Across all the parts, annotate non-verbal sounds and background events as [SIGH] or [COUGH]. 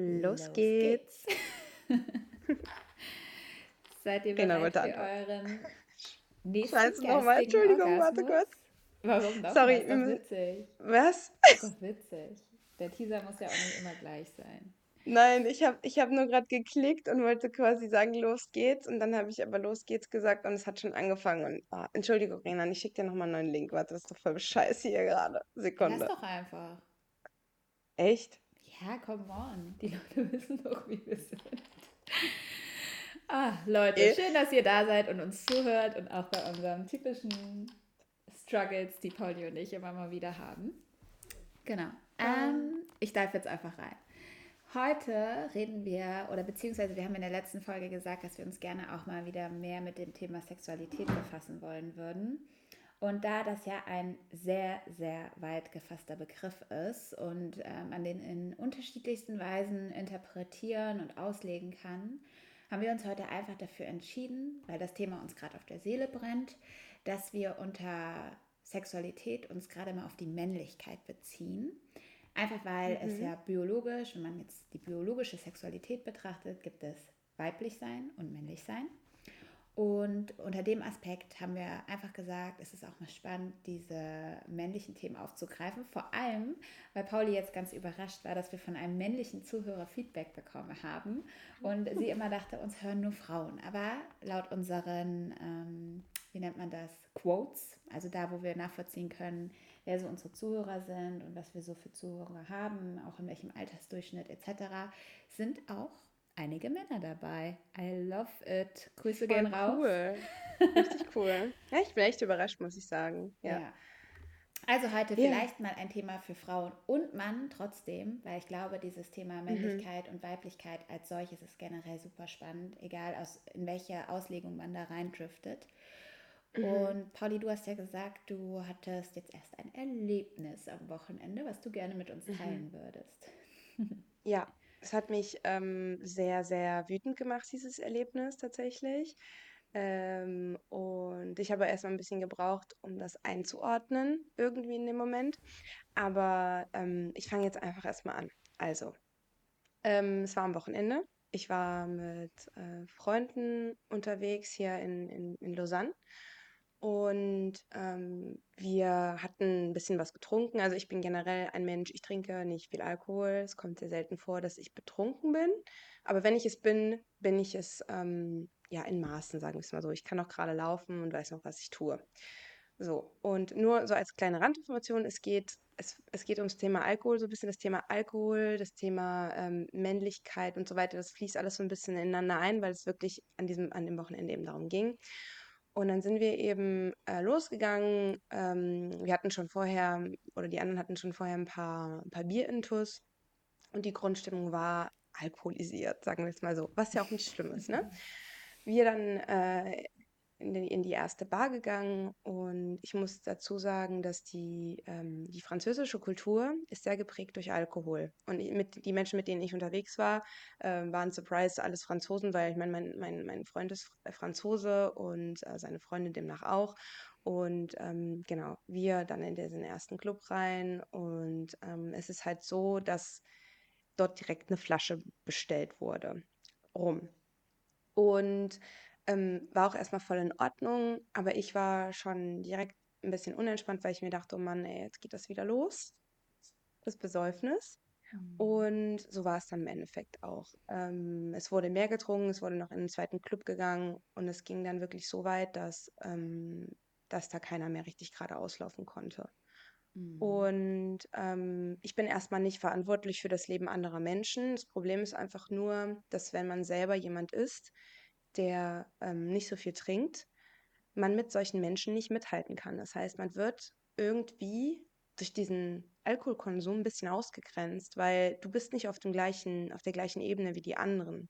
Los, Los geht's. geht's. [LAUGHS] Seid ihr genau, bereit für euren [LAUGHS] nächsten Scheiße, nochmal, Entschuldigung, Orgasmus? warte kurz. Warum doch? Sorry, das ist doch witzig. Was? Das ist doch witzig. Der Teaser muss ja auch nicht immer gleich sein. Nein, ich habe ich hab nur gerade geklickt und wollte quasi sagen, los geht's. Und dann habe ich aber los geht's gesagt und es hat schon angefangen. Und, oh, Entschuldigung, Renan, ich schicke dir nochmal einen neuen Link. Warte, das ist doch voll scheiße hier gerade. Sekunde. Lass doch einfach. Echt? Ja, come on. Die Leute [LAUGHS] wissen doch, wie wir sind. Ah, Leute, Eh. schön, dass ihr da seid und uns zuhört und auch bei unseren typischen Struggles, die Pauli und ich immer mal wieder haben. Genau. Ähm, ich darf jetzt einfach rein. Heute reden wir, oder beziehungsweise wir haben in der letzten Folge gesagt, dass wir uns gerne auch mal wieder mehr mit dem Thema Sexualität befassen wollen würden. Und da das ja ein sehr, sehr weit gefasster Begriff ist und äh, man den in unterschiedlichsten Weisen interpretieren und auslegen kann, haben wir uns heute einfach dafür entschieden, weil das Thema uns gerade auf der Seele brennt, dass wir unter Sexualität uns gerade mal auf die Männlichkeit beziehen. Einfach weil mhm. es ja biologisch, wenn man jetzt die biologische Sexualität betrachtet, gibt es weiblich sein und männlich sein. Und unter dem Aspekt haben wir einfach gesagt, es ist auch mal spannend, diese männlichen Themen aufzugreifen. Vor allem, weil Pauli jetzt ganz überrascht war, dass wir von einem männlichen Zuhörer Feedback bekommen haben. Und sie [LAUGHS] immer dachte, uns hören nur Frauen. Aber laut unseren, ähm, wie nennt man das, Quotes, also da, wo wir nachvollziehen können, wer so unsere Zuhörer sind und was wir so für Zuhörer haben, auch in welchem Altersdurchschnitt etc., sind auch einige Männer dabei. I love it. Grüße Voll gehen raus. Cool. Richtig cool. Ja, ich bin echt überrascht, muss ich sagen. Ja. Ja. Also heute Ja. vielleicht mal ein Thema für Frauen und Mann trotzdem, weil ich glaube, dieses Thema Männlichkeit und Weiblichkeit als solches ist generell super spannend, egal aus, in welche Auslegung man da reindriftet. Mhm. Und Pauli, du hast ja gesagt, du hattest jetzt erst ein Erlebnis am Wochenende, was du gerne mit uns Mhm. teilen würdest. Ja, es hat mich ähm, sehr, sehr wütend gemacht, dieses Erlebnis tatsächlich. Ähm, und ich habe erstmal ein bisschen gebraucht, um das einzuordnen, irgendwie in dem Moment. Aber ähm, ich fange jetzt einfach erstmal an. Also, ähm, es war am Wochenende. Ich war mit äh, Freunden unterwegs hier in, in, in Lausanne. Und ähm, wir hatten ein bisschen was getrunken. Also ich bin generell ein Mensch, ich trinke nicht viel Alkohol. Es kommt sehr selten vor, dass ich betrunken bin. Aber wenn ich es bin, bin ich es ähm, ja in Maßen, sagen wir es mal so. Ich kann auch gerade laufen und weiß noch, was ich tue. So, und nur so als kleine Randinformation, es geht, es, es geht ums Thema Alkohol, so ein bisschen das Thema Alkohol, das Thema ähm, Männlichkeit und so weiter. Das fließt alles so ein bisschen ineinander ein, weil es wirklich an diesem, an dem Wochenende eben darum ging. Und dann sind wir eben äh, losgegangen. Ähm, wir hatten schon vorher, oder die anderen hatten schon vorher ein paar, ein paar Bierintus. Und die Grundstimmung war alkoholisiert, sagen wir es mal so. Was ja auch nicht schlimm ist, ne? [LAUGHS] Wir dann äh, in die, in die erste Bar gegangen und ich muss dazu sagen, dass die, ähm, die französische Kultur ist sehr geprägt durch Alkohol. Und mit, die Menschen, mit denen ich unterwegs war, äh, waren surprised alles Franzosen, weil ich meine, mein, mein, mein Freund ist Fr- Franzose und äh, seine Freundin demnach auch. Und ähm, genau, wir dann in diesen ersten Club rein und ähm, es ist halt so, dass dort direkt eine Flasche bestellt wurde. Rum. Und ähm, war auch erstmal voll in Ordnung, aber ich war schon direkt ein bisschen unentspannt, weil ich mir dachte, oh Mann, ey, jetzt geht das wieder los, das Besäufnis. Und so war es dann im Endeffekt auch. Ähm, es wurde mehr getrunken, es wurde noch in den zweiten Club gegangen und es ging dann wirklich so weit, dass, ähm, dass da keiner mehr richtig gerade auslaufen konnte. Mhm. Und ähm, ich bin erstmal nicht verantwortlich für das Leben anderer Menschen. Das Problem ist einfach nur, dass wenn man selber jemand ist, der ähm, nicht so viel trinkt, man mit solchen Menschen nicht mithalten kann. Das heißt, man wird irgendwie durch diesen Alkoholkonsum ein bisschen ausgegrenzt, weil du bist nicht auf dem gleichen, auf der gleichen Ebene wie die anderen.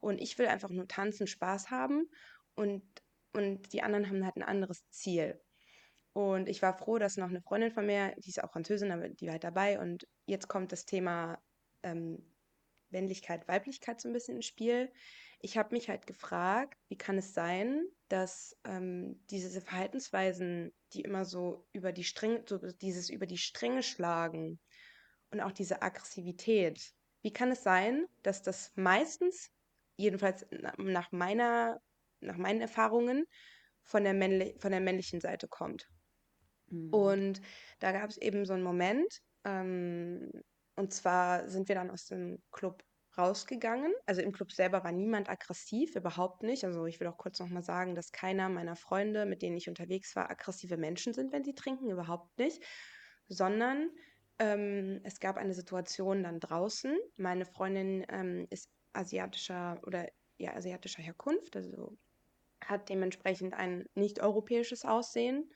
Und ich will einfach nur tanzen, Spaß haben und, und die anderen haben halt ein anderes Ziel. Und ich war froh, dass noch eine Freundin von mir, die ist auch Französin, aber die war halt dabei. Und jetzt kommt das Thema ähm, Männlichkeit, Weiblichkeit so ein bisschen ins Spiel. Ich habe mich halt gefragt, wie kann es sein, dass ähm, diese Verhaltensweisen, die immer so über die Stränge, so dieses über die Stränge schlagen und auch diese Aggressivität, wie kann es sein, dass das meistens, jedenfalls nach meiner, nach meinen Erfahrungen, von der, männli von der männlichen Seite kommt. Mhm. Und da gab es eben so einen Moment, ähm, und zwar sind wir dann aus dem Club rausgegangen. Also im Club selber war niemand aggressiv, überhaupt nicht. Also ich will auch kurz nochmal sagen, dass keiner meiner Freunde, mit denen ich unterwegs war, aggressive Menschen sind, wenn sie trinken, überhaupt nicht. Sondern ähm, es gab eine Situation dann draußen. Meine Freundin ähm, ist asiatischer oder ja, asiatischer Herkunft, also hat dementsprechend ein nicht-europäisches Aussehen.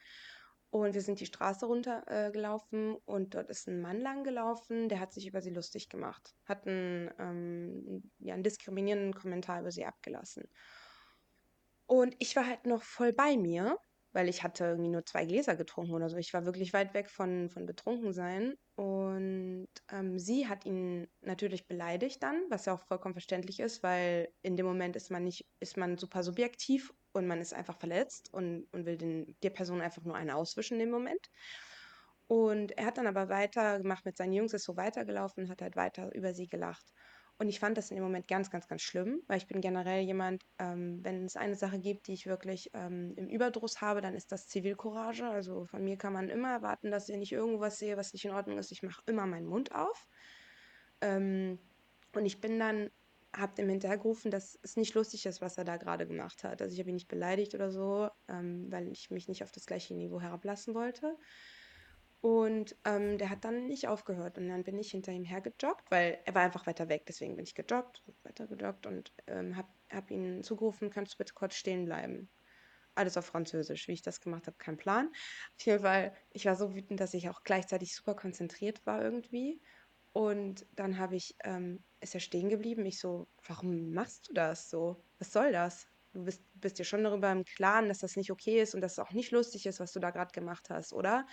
Und wir sind die Straße runtergelaufen äh, und dort ist ein Mann lang gelaufen, der hat sich über sie lustig gemacht, hat einen, ähm, ja, einen diskriminierenden Kommentar über sie abgelassen. Und ich war halt noch voll bei mir weil ich hatte irgendwie nur zwei Gläser getrunken oder so. Ich war wirklich weit weg von, von Betrunkensein. Und ähm, sie hat ihn natürlich beleidigt dann, was ja auch vollkommen verständlich ist, weil in dem Moment ist man nicht, ist man super subjektiv und man ist einfach verletzt und, und will den, der Person einfach nur eine auswischen dem Moment. Und er hat dann aber weitergemacht mit seinen Jungs, ist so weitergelaufen hat halt weiter über sie gelacht. Und ich fand das in dem Moment ganz, ganz, ganz schlimm, weil ich bin generell jemand, ähm, wenn es eine Sache gibt, die ich wirklich ähm, im Überdruss habe, dann ist das Zivilcourage. Also von mir kann man immer erwarten, dass ich irgendwas sehe, was nicht in Ordnung ist, ich mache immer meinen Mund auf. Ähm, und ich bin dann, habe dem hinterhergerufen, dass es nicht lustig ist, was er da gerade gemacht hat. Also ich habe ihn nicht beleidigt oder so, ähm, weil ich mich nicht auf das gleiche Niveau herablassen wollte. Und ähm, der hat dann nicht aufgehört. Und dann bin ich hinter ihm hergejoggt, weil er war einfach weiter weg. Deswegen bin ich gejoggt, weiter gejoggt und ähm, habe hab ihn zugerufen, kannst du bitte kurz stehen bleiben. Alles auf Französisch. Wie ich das gemacht habe, kein Plan. Auf jeden Fall, ich war so wütend, dass ich auch gleichzeitig super konzentriert war irgendwie. Und dann habe ich, ähm, ist er stehen geblieben. Ich so, warum machst du das so? Was soll das? Du bist, bist dir schon darüber im Klaren, dass das nicht okay ist und dass es auch nicht lustig ist, was du da gerade gemacht hast, oder?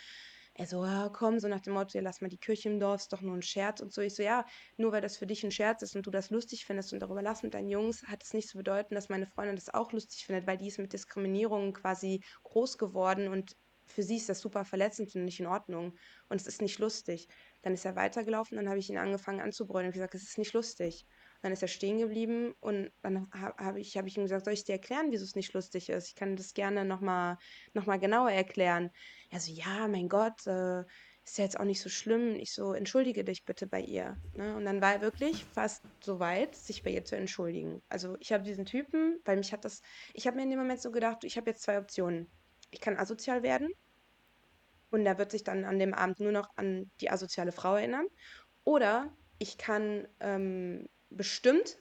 Er so, ja, komm, so nach dem Motto, lass mal die Kirche im Dorf, ist doch nur ein Scherz und so. Ich so, ja, nur weil das für dich ein Scherz ist und du das lustig findest und darüber lass mit deinen Jungs, hat es nicht zu bedeuten, dass meine Freundin das auch lustig findet, weil die ist mit Diskriminierung quasi groß geworden und für sie ist das super verletzend und nicht in Ordnung und es ist nicht lustig. Dann ist er weitergelaufen, dann habe ich ihn angefangen anzubrüllen und gesagt, es ist nicht lustig. Dann ist er stehen geblieben und dann habe ich, hab ich ihm gesagt, soll ich dir erklären, wieso es nicht lustig ist? Ich kann das gerne nochmal noch mal genauer erklären. Er so, ja, mein Gott, äh, ist ja jetzt auch nicht so schlimm. Ich so, entschuldige dich bitte bei ihr. Ne? Und dann war er wirklich fast so weit, sich bei ihr zu entschuldigen. Also ich habe diesen Typen, weil mich hat das, ich habe mir in dem Moment so gedacht, ich habe jetzt zwei Optionen. Ich kann asozial werden und er wird sich dann an dem Abend nur noch an die asoziale Frau erinnern. Oder ich kann ähm, bestimmt,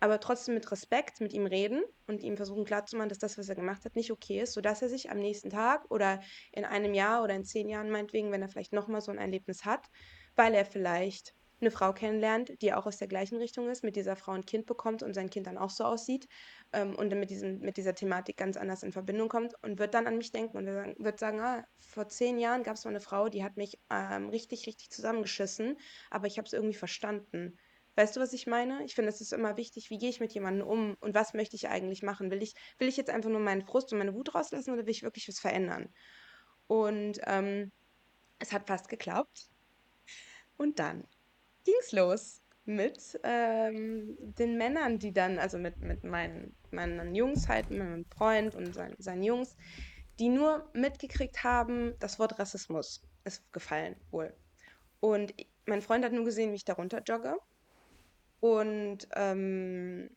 aber trotzdem mit Respekt mit ihm reden und ihm versuchen klarzumachen, dass das, was er gemacht hat, nicht okay ist, sodass er sich am nächsten Tag oder in einem Jahr oder in zehn Jahren meinetwegen, wenn er vielleicht nochmal so ein Erlebnis hat, weil er vielleicht eine Frau kennenlernt, die auch aus der gleichen Richtung ist, mit dieser Frau ein Kind bekommt und sein Kind dann auch so aussieht ähm, und mit, diesen, mit dieser Thematik ganz anders in Verbindung kommt und wird dann an mich denken und wird sagen, ah, vor zehn Jahren gab es mal eine Frau, die hat mich ähm, richtig, richtig zusammengeschissen, aber ich habe es irgendwie verstanden. Weißt du, was ich meine? Ich finde, es ist immer wichtig, wie gehe ich mit jemandem um und was möchte ich eigentlich machen? Will ich, will ich jetzt einfach nur meinen Frust und meine Wut rauslassen oder will ich wirklich was verändern? Und ähm, es hat fast geklappt. Und dann ging es los mit ähm, den Männern, die dann, also mit, mit meinen, meinen Jungs halt, mit meinem Freund und sein, seinen Jungs, die nur mitgekriegt haben, das Wort Rassismus ist gefallen wohl. Und mein Freund hat nur gesehen, wie ich darunter jogge und ähm,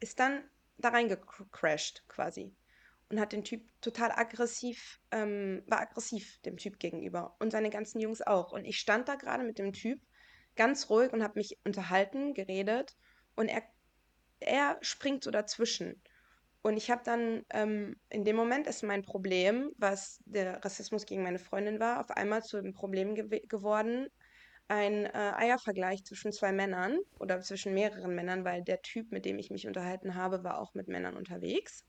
ist dann da reingecrashed quasi und hat den Typ total aggressiv, ähm, war aggressiv dem Typ gegenüber und seine ganzen Jungs auch. Und ich stand da gerade mit dem Typ ganz ruhig und habe mich unterhalten, geredet und er, er springt so dazwischen. Und ich habe dann, ähm, in dem Moment ist mein Problem, was der Rassismus gegen meine Freundin war, auf einmal zu einem Problem ge geworden, ein äh, Eiervergleich zwischen zwei Männern oder zwischen mehreren Männern, weil der Typ, mit dem ich mich unterhalten habe, war auch mit Männern unterwegs.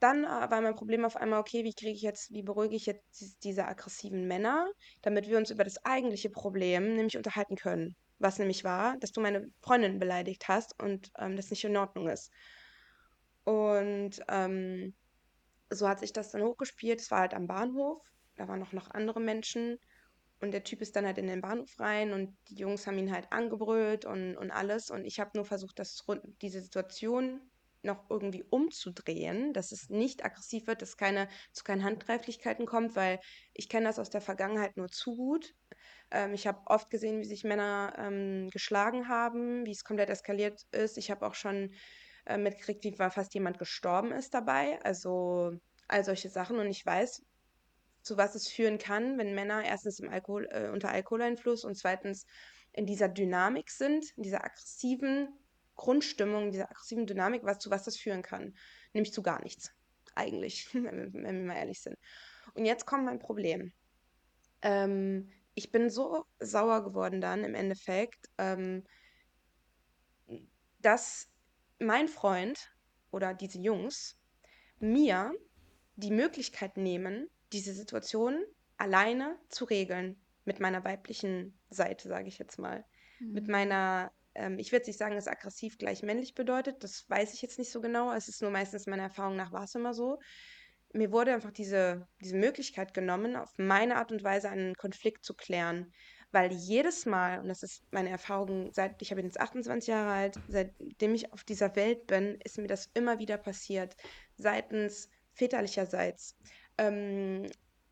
Dann äh, war mein Problem auf einmal, okay, wie kriege ich jetzt, wie beruhige ich jetzt diese aggressiven Männer, damit wir uns über das eigentliche Problem nämlich unterhalten können. Was nämlich war, dass du meine Freundin beleidigt hast und ähm, das nicht in Ordnung ist. Und ähm, so hat sich das dann hochgespielt. Es war halt am Bahnhof. Da waren noch, noch andere Menschen. und der Typ ist dann halt in den Bahnhof rein und die Jungs haben ihn halt angebrüllt und, und alles. Und ich habe nur versucht, das, diese Situation noch irgendwie umzudrehen, dass es nicht aggressiv wird, dass keine zu keinen Handgreiflichkeiten kommt, weil ich kenne das aus der Vergangenheit nur zu gut. Ähm, ich habe oft gesehen, wie sich Männer ähm, geschlagen haben, wie es komplett eskaliert ist. Ich habe auch schon äh, mitgekriegt, wie fast jemand gestorben ist dabei. Also all solche Sachen. Und ich weiß, zu was es führen kann, wenn Männer erstens Alkohol, äh, unter Alkoholeinfluss und zweitens in dieser Dynamik sind, in dieser aggressiven Grundstimmung, dieser aggressiven Dynamik, was, zu was das führen kann. Nämlich zu gar nichts, eigentlich, [LAUGHS] wenn wir, wenn wir mal ehrlich sind. Und jetzt kommt mein Problem. Ähm, ich bin so sauer geworden dann im Endeffekt, ähm, dass mein Freund oder diese Jungs mir die Möglichkeit nehmen, diese Situation alleine zu regeln mit meiner weiblichen Seite, sage ich jetzt mal. Mhm. Mit meiner, ähm, ich würde nicht sagen, dass aggressiv gleich männlich bedeutet, das weiß ich jetzt nicht so genau. Es ist nur meistens meiner Erfahrung nach war es immer so. Mir wurde einfach diese, diese Möglichkeit genommen, auf meine Art und Weise einen Konflikt zu klären. Weil jedes Mal, und das ist meine Erfahrung, seit ich bin jetzt 28 Jahre alt, seitdem ich auf dieser Welt bin, ist mir das immer wieder passiert. Seitens väterlicherseits ähm,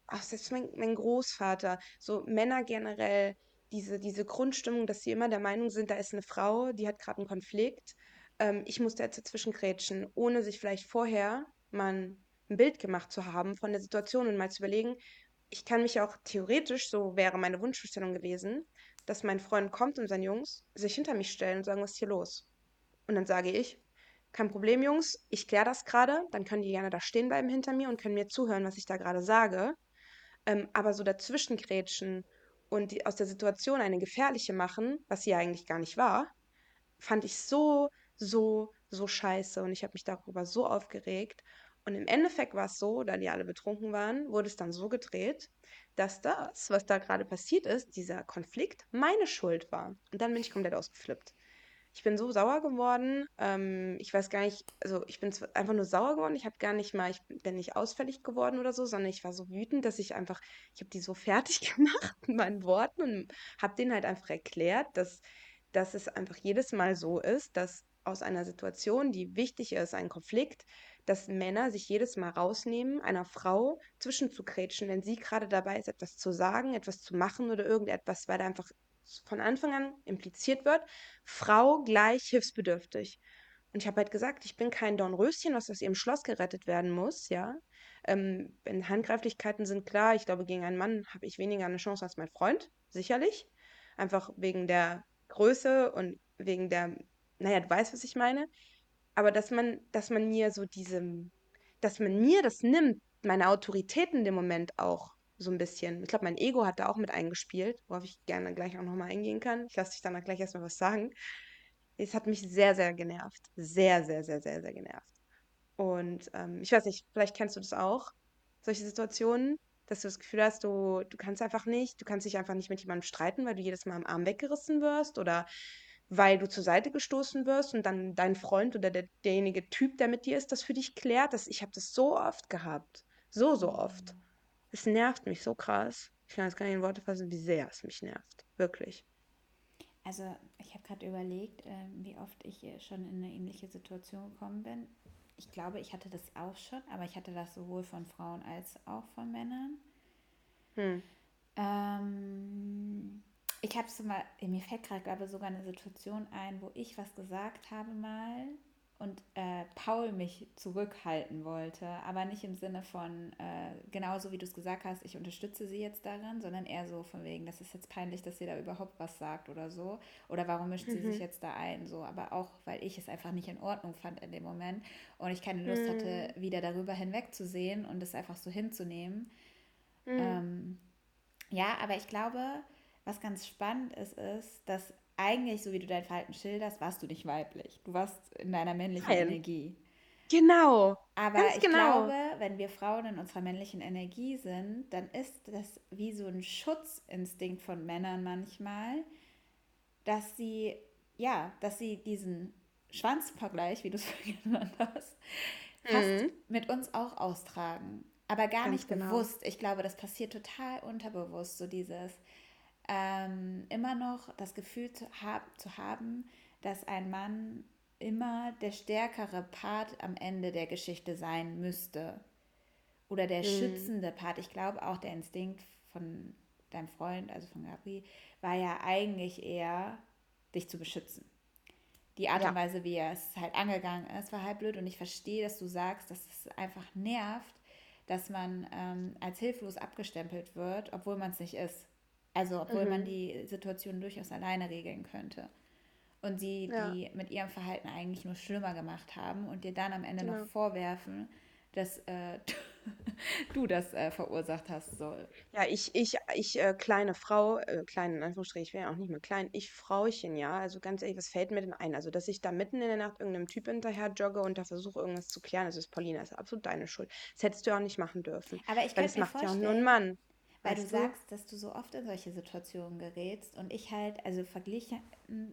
auch selbst mein, mein Großvater, so Männer generell, diese, diese Grundstimmung, dass sie immer der Meinung sind, da ist eine Frau, die hat gerade einen Konflikt, ähm, ich muss da jetzt dazwischen krätschen, ohne sich vielleicht vorher mal ein Bild gemacht zu haben von der Situation und mal zu überlegen, ich kann mich auch theoretisch, so wäre meine Wunschvorstellung gewesen, dass mein Freund kommt und seine Jungs sich hinter mich stellen und sagen, was ist hier los? Und dann sage ich, kein Problem, Jungs, ich kläre das gerade. Dann können die gerne da stehen bleiben hinter mir und können mir zuhören, was ich da gerade sage. Ähm, aber so dazwischen grätschen und die, aus der Situation eine gefährliche machen, was sie ja eigentlich gar nicht war, fand ich so, so, so scheiße. Und ich habe mich darüber so aufgeregt. Und im Endeffekt war es so, da die alle betrunken waren, wurde es dann so gedreht, dass das, was da gerade passiert ist, dieser Konflikt, meine Schuld war. Und dann bin ich komplett ausgeflippt. Ich bin so sauer geworden. Ähm, ich weiß gar nicht, also ich bin einfach nur sauer geworden. Ich habe gar nicht mal, ich bin nicht ausfällig geworden oder so, sondern ich war so wütend, dass ich einfach, ich habe die so [LAUGHS] fertig gemacht mit meinen Worten und habe denen halt einfach erklärt, dass, dass es einfach jedes Mal so ist, dass aus einer Situation, die wichtig ist, ein Konflikt, dass Männer sich jedes Mal rausnehmen, einer Frau zwischenzukrätschen, wenn sie gerade dabei ist, etwas zu sagen, etwas zu machen oder irgendetwas, weil da einfach von Anfang an impliziert wird, Frau gleich hilfsbedürftig. Und ich habe halt gesagt, ich bin kein Dornröschen, was aus ihrem Schloss gerettet werden muss, ja. Ähm, wenn Handgreiflichkeiten sind klar, ich glaube, gegen einen Mann habe ich weniger eine Chance als mein Freund, sicherlich. Einfach wegen der Größe und wegen der, naja, du weißt, was ich meine. Aber dass man, dass man mir so diese, dass man mir das nimmt, meine Autorität in dem Moment auch so ein bisschen. Ich glaube, mein Ego hat da auch mit eingespielt, worauf ich gerne gleich auch nochmal eingehen kann. Ich lasse dich dann gleich erstmal was sagen. Es hat mich sehr, sehr genervt. Sehr, sehr, sehr, sehr, sehr genervt. Und ähm, ich weiß nicht, vielleicht kennst du das auch, solche Situationen, dass du das Gefühl hast, du, du kannst einfach nicht, du kannst dich einfach nicht mit jemandem streiten, weil du jedes Mal am Arm weggerissen wirst oder weil du zur Seite gestoßen wirst und dann dein Freund oder der, derjenige Typ, der mit dir ist, das für dich klärt. Das, ich habe das so oft gehabt. So, so oft. Mhm. Es nervt mich so krass. Ich kann jetzt gar nicht in Worte fassen, wie sehr es mich nervt. Wirklich. Also, ich habe gerade überlegt, äh, wie oft ich schon in eine ähnliche Situation gekommen bin. Ich glaube, ich hatte das auch schon, aber ich hatte das sowohl von Frauen als auch von Männern. Hm. Ähm, ich habe es mal, mir fällt gerade, glaube ich, sogar eine Situation ein, wo ich was gesagt habe mal und äh, Paul mich zurückhalten wollte, aber nicht im Sinne von, äh, genauso wie du es gesagt hast, ich unterstütze sie jetzt darin, sondern eher so von wegen, das ist jetzt peinlich, dass sie da überhaupt was sagt oder so. Oder warum mischt mhm. sie sich mhm. jetzt da ein? So, aber auch, weil ich es einfach nicht in Ordnung fand in dem Moment und ich keine Lust mhm. hatte, wieder darüber hinwegzusehen und es einfach so hinzunehmen. Mhm. Ähm, ja, aber ich glaube, was ganz spannend ist, ist, dass eigentlich, so wie du dein Verhalten schilderst, warst du nicht weiblich. Du warst in deiner männlichen Nein. Energie. Genau. Aber ich genau. glaube, wenn wir Frauen in unserer männlichen Energie sind, dann ist das wie so ein Schutzinstinkt von Männern manchmal, dass sie, ja, dass sie diesen Schwanzvergleich, wie du es [LAUGHS] genannt hast, mhm. mit uns auch austragen. aber gar Ganz nicht genau. bewusst. Ich glaube, das passiert total unterbewusst, so dieses ähm, immer noch das Gefühl zu, hab, zu haben, dass ein Mann immer der stärkere Part am Ende der Geschichte sein müsste. Oder der mhm. schützende Part. Ich glaube auch der Instinkt von deinem Freund, also von Gabri, war ja eigentlich eher, dich zu beschützen. Die Art ja. und Weise, wie er es halt angegangen ist, war halt blöd. Und ich verstehe, dass du sagst, dass es einfach nervt, dass man ähm, als hilflos abgestempelt wird, obwohl man es nicht ist. Also obwohl mhm. man die Situation durchaus alleine regeln könnte. Und sie ja. die mit ihrem Verhalten eigentlich nur schlimmer gemacht haben und dir dann am Ende genau. noch vorwerfen, dass äh, [LAUGHS] du das äh, verursacht hast soll. Ja, ich, ich, ich, äh, kleine Frau, äh, klein in Anführungsstrichen, ich wäre ja auch nicht mehr klein, ich Frauchen, ja, also ganz ehrlich, was fällt mir denn ein? Also, dass ich da mitten in der Nacht irgendeinem Typ hinterher jogge und da versuche, irgendwas zu klären, das ist Paulina, das ist absolut deine Schuld. Das hättest du auch nicht machen dürfen. Aber ich kann mir macht ja auch nur ein Mann. Weil weißt du sagst, dass du so oft in solche Situationen gerätst und ich halt, also verglichen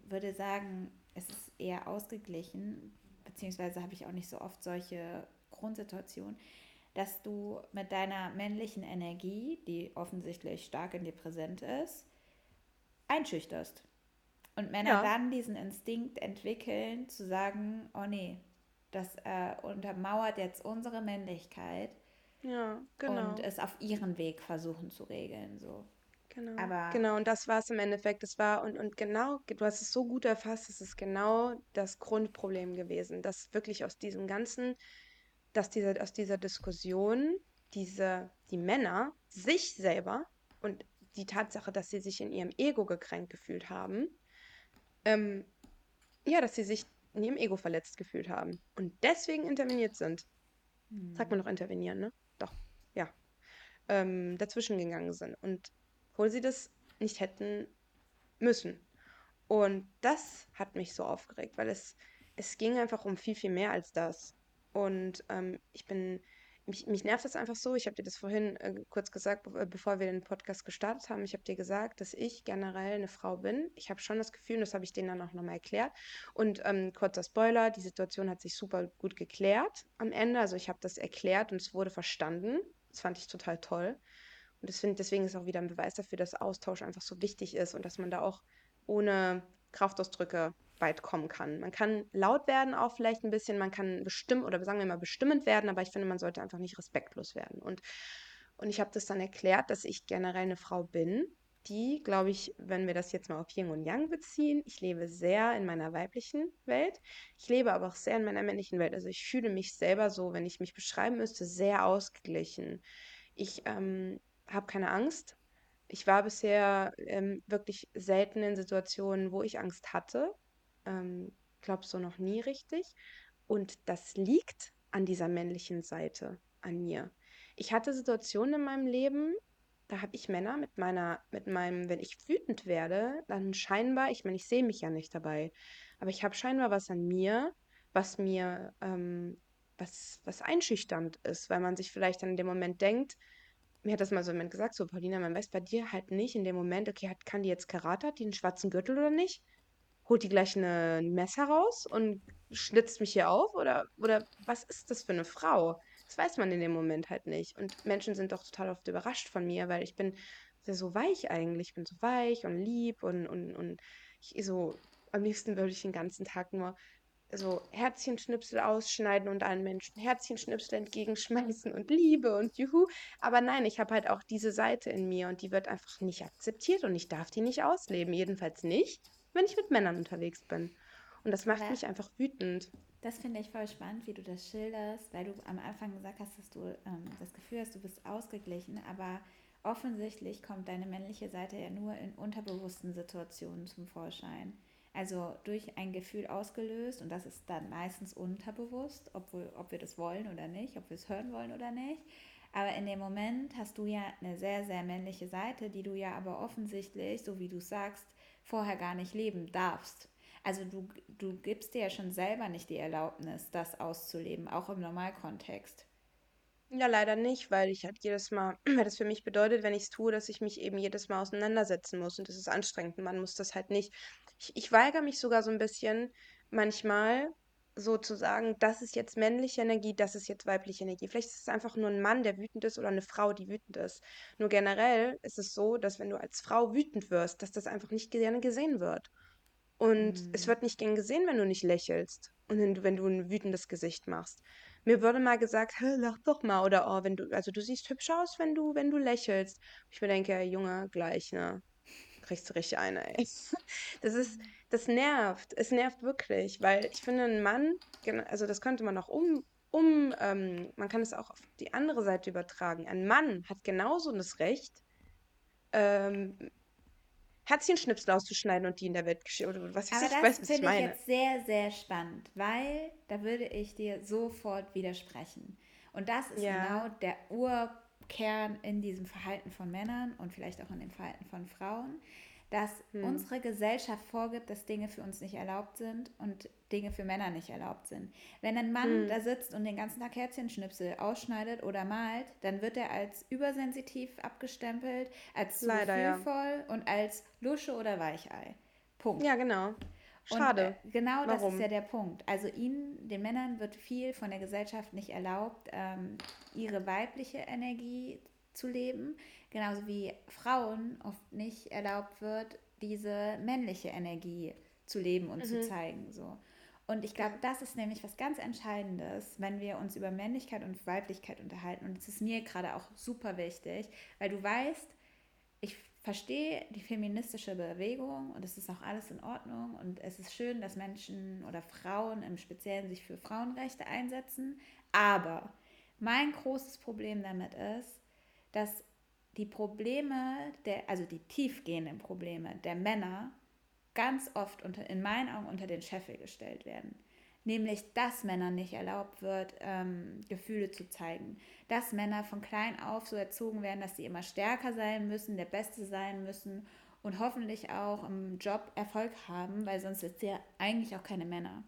würde sagen, es ist eher ausgeglichen, beziehungsweise habe ich auch nicht so oft solche Grundsituationen, dass du mit deiner männlichen Energie, die offensichtlich stark in dir präsent ist, einschüchterst. Und Männer ja. dann diesen Instinkt entwickeln, zu sagen, oh nee, das äh, untermauert jetzt unsere Männlichkeit. Ja, genau. Und es auf ihren Weg versuchen zu regeln. So. Genau. Aber genau, und das war es im Endeffekt. Das war, und, und genau, du hast es so gut erfasst, es ist genau das Grundproblem gewesen, dass wirklich aus diesem ganzen dass diese, aus dieser Diskussion diese, die Männer sich selber und die Tatsache, dass sie sich in ihrem Ego gekränkt gefühlt haben, ähm, ja, dass sie sich in ihrem Ego verletzt gefühlt haben und deswegen interveniert sind. Hm. Sagt man noch intervenieren, ne? Ähm, dazwischen gegangen sind und obwohl sie das nicht hätten müssen. Und das hat mich so aufgeregt, weil es, es ging einfach um viel, viel mehr als das. Und ähm, ich bin, mich, mich nervt das einfach so. Ich habe dir das vorhin äh, kurz gesagt, äh, bevor wir den Podcast gestartet haben. Ich habe dir gesagt, dass ich generell eine Frau bin. Ich habe schon das Gefühl, und das habe ich denen dann auch nochmal erklärt. Und ähm, kurzer Spoiler, die Situation hat sich super gut geklärt am Ende. Also ich habe das erklärt und es wurde verstanden. Das fand ich total toll. Und das find, deswegen ist auch wieder ein Beweis dafür, dass Austausch einfach so wichtig ist und dass man da auch ohne Kraftausdrücke weit kommen kann. Man kann laut werden auch vielleicht ein bisschen, man kann bestimmen oder sagen wir mal bestimmend werden, aber ich finde, man sollte einfach nicht respektlos werden. Und, und ich habe das dann erklärt, dass ich generell eine Frau bin, die, glaube ich, wenn wir das jetzt mal auf Yin und Yang beziehen, ich lebe sehr in meiner weiblichen Welt. Ich lebe aber auch sehr in meiner männlichen Welt. Also ich fühle mich selber so, wenn ich mich beschreiben müsste, sehr ausgeglichen. Ich ähm, habe keine Angst. Ich war bisher ähm, wirklich selten in Situationen, wo ich Angst hatte ähm, glaube so noch nie richtig. Und das liegt an dieser männlichen Seite, an mir. Ich hatte Situationen in meinem Leben, da habe ich Männer mit meiner, mit meinem, wenn ich wütend werde, dann scheinbar, ich meine, ich sehe mich ja nicht dabei, aber ich habe scheinbar was an mir, was mir, ähm, was, was einschüchternd ist, weil man sich vielleicht dann in dem Moment denkt, mir hat das mal so jemand gesagt, so Paulina, man weiß bei dir halt nicht in dem Moment, okay, hat, kann die jetzt Karate, hat die einen schwarzen Gürtel oder nicht? holt die gleich eine, ein Messer raus und schlitzt mich hier auf? Oder, oder was ist das für eine Frau? Das weiß man in dem Moment halt nicht. Und Menschen sind doch total oft überrascht von mir, weil ich bin so weich eigentlich. Ich bin so weich und lieb und, und, und ich so, am liebsten würde ich den ganzen Tag nur so Herzchenschnipsel ausschneiden und allen Menschen Herzchenschnipsel entgegenschmeißen und Liebe und Juhu. Aber nein, ich habe halt auch diese Seite in mir und die wird einfach nicht akzeptiert und ich darf die nicht ausleben. Jedenfalls nicht, wenn ich mit Männern unterwegs bin. Und das macht Aber mich einfach wütend. Das finde ich voll spannend, wie du das schilderst, weil du am Anfang gesagt hast, dass du ähm, das Gefühl hast, du bist ausgeglichen, aber offensichtlich kommt deine männliche Seite ja nur in unterbewussten Situationen zum Vorschein. Also durch ein Gefühl ausgelöst und das ist dann meistens unterbewusst, obwohl, ob wir das wollen oder nicht, ob wir es hören wollen oder nicht. Aber in dem Moment hast du ja eine sehr, sehr männliche Seite, die du ja aber offensichtlich, so wie du sagst, vorher gar nicht leben darfst. Also du, du gibst dir ja schon selber nicht die Erlaubnis, das auszuleben, auch im Normalkontext. Ja, leider nicht, weil ich halt jedes Mal, [CLEARS THROAT] weil das für mich bedeutet, wenn ich es tue, dass ich mich eben jedes Mal auseinandersetzen muss und das ist anstrengend. Man muss das halt nicht. Ich, ich weigere mich sogar so ein bisschen manchmal, sozusagen, das ist jetzt männliche Energie, das ist jetzt weibliche Energie. Vielleicht ist es einfach nur ein Mann, der wütend ist oder eine Frau, die wütend ist. Nur generell ist es so, dass wenn du als Frau wütend wirst, dass das einfach nicht gerne gesehen wird. Und mhm. es wird nicht gern gesehen, wenn du nicht lächelst und wenn du, wenn du ein wütendes Gesicht machst. Mir wurde mal gesagt, lach doch mal oder oh, wenn du, also du siehst hübsch aus, wenn du, wenn du lächelst. Ich mir denke, Junge, gleich, ne? Kriegst du richtig eine, ey. [LAUGHS] Das ist, das nervt. Es nervt wirklich, weil ich finde, ein Mann, also das könnte man auch um, um ähm, man kann es auch auf die andere Seite übertragen. Ein Mann hat genauso das Recht, ähm, Herzchenschnipsel auszuschneiden und die in der Welt. Oder was Aber ich das weiß, was finde ich, ich jetzt sehr, sehr spannend, weil da würde ich dir sofort widersprechen. Und das ist ja. genau der Urkern in diesem Verhalten von Männern und vielleicht auch in dem Verhalten von Frauen, dass hm. unsere Gesellschaft vorgibt, dass Dinge für uns nicht erlaubt sind und Dinge für Männer nicht erlaubt sind. Wenn ein Mann hm. da sitzt und den ganzen Tag Herzchenschnipsel ausschneidet oder malt, dann wird er als übersensitiv abgestempelt, als zu gefühlvoll ja. und als Lusche oder Weichei. Punkt. Ja, genau. Schade. Und, äh, genau Warum? das ist ja der Punkt. Also ihnen, den Männern wird viel von der Gesellschaft nicht erlaubt, ähm, ihre weibliche Energie zu leben, genauso wie Frauen oft nicht erlaubt wird, diese männliche Energie zu leben und mhm. zu zeigen. So. Und ich glaube, das ist nämlich was ganz Entscheidendes, wenn wir uns über Männlichkeit und Weiblichkeit unterhalten. Und es ist mir gerade auch super wichtig, weil du weißt, ich verstehe die feministische Bewegung und es ist auch alles in Ordnung und es ist schön, dass Menschen oder Frauen im Speziellen sich für Frauenrechte einsetzen. Aber mein großes Problem damit ist, dass die Probleme, der, also die tiefgehenden Probleme der Männer ganz oft unter, in meinen Augen unter den Scheffel gestellt werden. Nämlich, dass Männern nicht erlaubt wird, ähm, Gefühle zu zeigen. Dass Männer von klein auf so erzogen werden, dass sie immer stärker sein müssen, der Beste sein müssen und hoffentlich auch im Job Erfolg haben, weil sonst sind sie ja eigentlich auch keine Männer.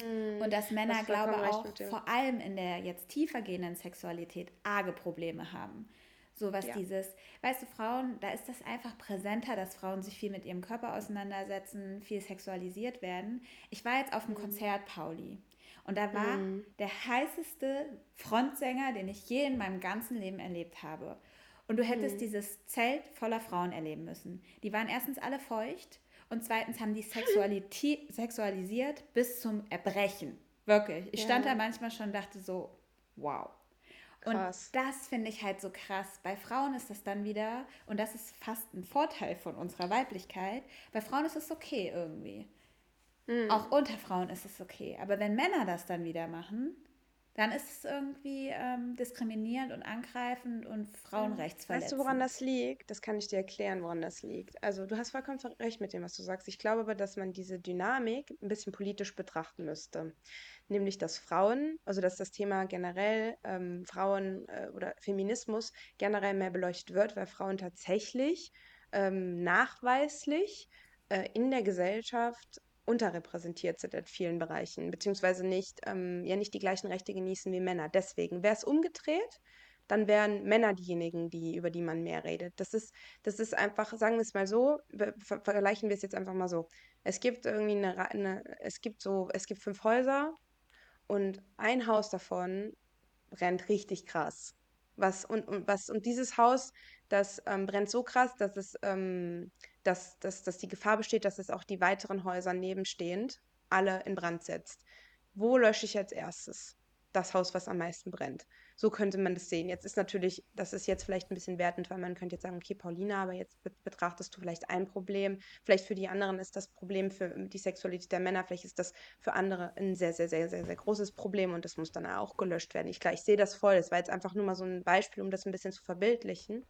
Mm, und dass Männer, glaube ich, auch vor allem in der jetzt tiefer gehenden Sexualität arge Probleme haben. So was ja. dieses, weißt du, Frauen, da ist das einfach präsenter, dass Frauen sich viel mit ihrem Körper auseinandersetzen, viel sexualisiert werden. Ich war jetzt auf einem mhm. Konzert, Pauli. Und da war mhm. der heißeste Frontsänger, den ich je in meinem ganzen Leben erlebt habe. Und du hättest mhm. dieses Zelt voller Frauen erleben müssen. Die waren erstens alle feucht und zweitens haben die [LAUGHS] sexualisiert bis zum Erbrechen. Wirklich. Ich ja. stand da manchmal schon und dachte so, wow. Krass. Und das finde ich halt so krass. Bei Frauen ist das dann wieder, und das ist fast ein Vorteil von unserer Weiblichkeit, bei Frauen ist es okay irgendwie. Mhm. Auch unter Frauen ist es okay. Aber wenn Männer das dann wieder machen, dann ist es irgendwie ähm, diskriminierend und angreifend und frauenrechtsverletzend. Weißt du, woran das liegt? Das kann ich dir erklären, woran das liegt. Also du hast vollkommen recht mit dem, was du sagst. Ich glaube aber, dass man diese Dynamik ein bisschen politisch betrachten müsste nämlich dass Frauen, also dass das Thema generell ähm, Frauen äh, oder Feminismus generell mehr beleuchtet wird, weil Frauen tatsächlich ähm, nachweislich äh, in der Gesellschaft unterrepräsentiert sind in vielen Bereichen, beziehungsweise nicht, ähm, ja nicht die gleichen Rechte genießen wie Männer. Deswegen wäre es umgedreht, dann wären Männer diejenigen, die, über die man mehr redet. Das ist, das ist einfach, sagen wir es mal so, ver vergleichen wir es jetzt einfach mal so. Es gibt irgendwie eine, eine, es gibt so, es gibt fünf Häuser und ein Haus davon brennt richtig krass. Was, und, und, was, und dieses Haus, das ähm, brennt so krass, dass, es, ähm, dass, dass, dass die Gefahr besteht, dass es auch die weiteren Häuser nebenstehend alle in Brand setzt. Wo lösche ich als erstes? Das Haus, was am meisten brennt. So könnte man das sehen. Jetzt ist natürlich, das ist jetzt vielleicht ein bisschen wertend, weil man könnte jetzt sagen, okay, Paulina, aber jetzt betrachtest du vielleicht ein Problem. Vielleicht für die anderen ist das Problem für die Sexualität der Männer, vielleicht ist das für andere ein sehr, sehr, sehr, sehr, sehr großes Problem und das muss dann auch gelöscht werden. Ich, ich sehe das voll. Das war jetzt einfach nur mal so ein Beispiel, um das ein bisschen zu verbildlichen.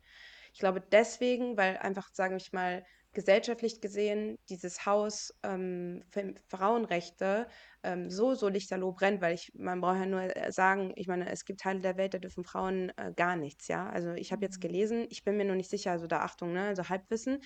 Ich glaube deswegen, weil einfach, sage ich mal, gesellschaftlich gesehen dieses Haus ähm, für Frauenrechte ähm, so, so lichterloh brennt, weil ich, man braucht ja nur äh, sagen, ich meine, es gibt Teile der Welt, da dürfen Frauen äh, gar nichts, ja. Also ich habe jetzt mhm. gelesen, ich bin mir nur nicht sicher, also da Achtung, ne, also Halbwissen.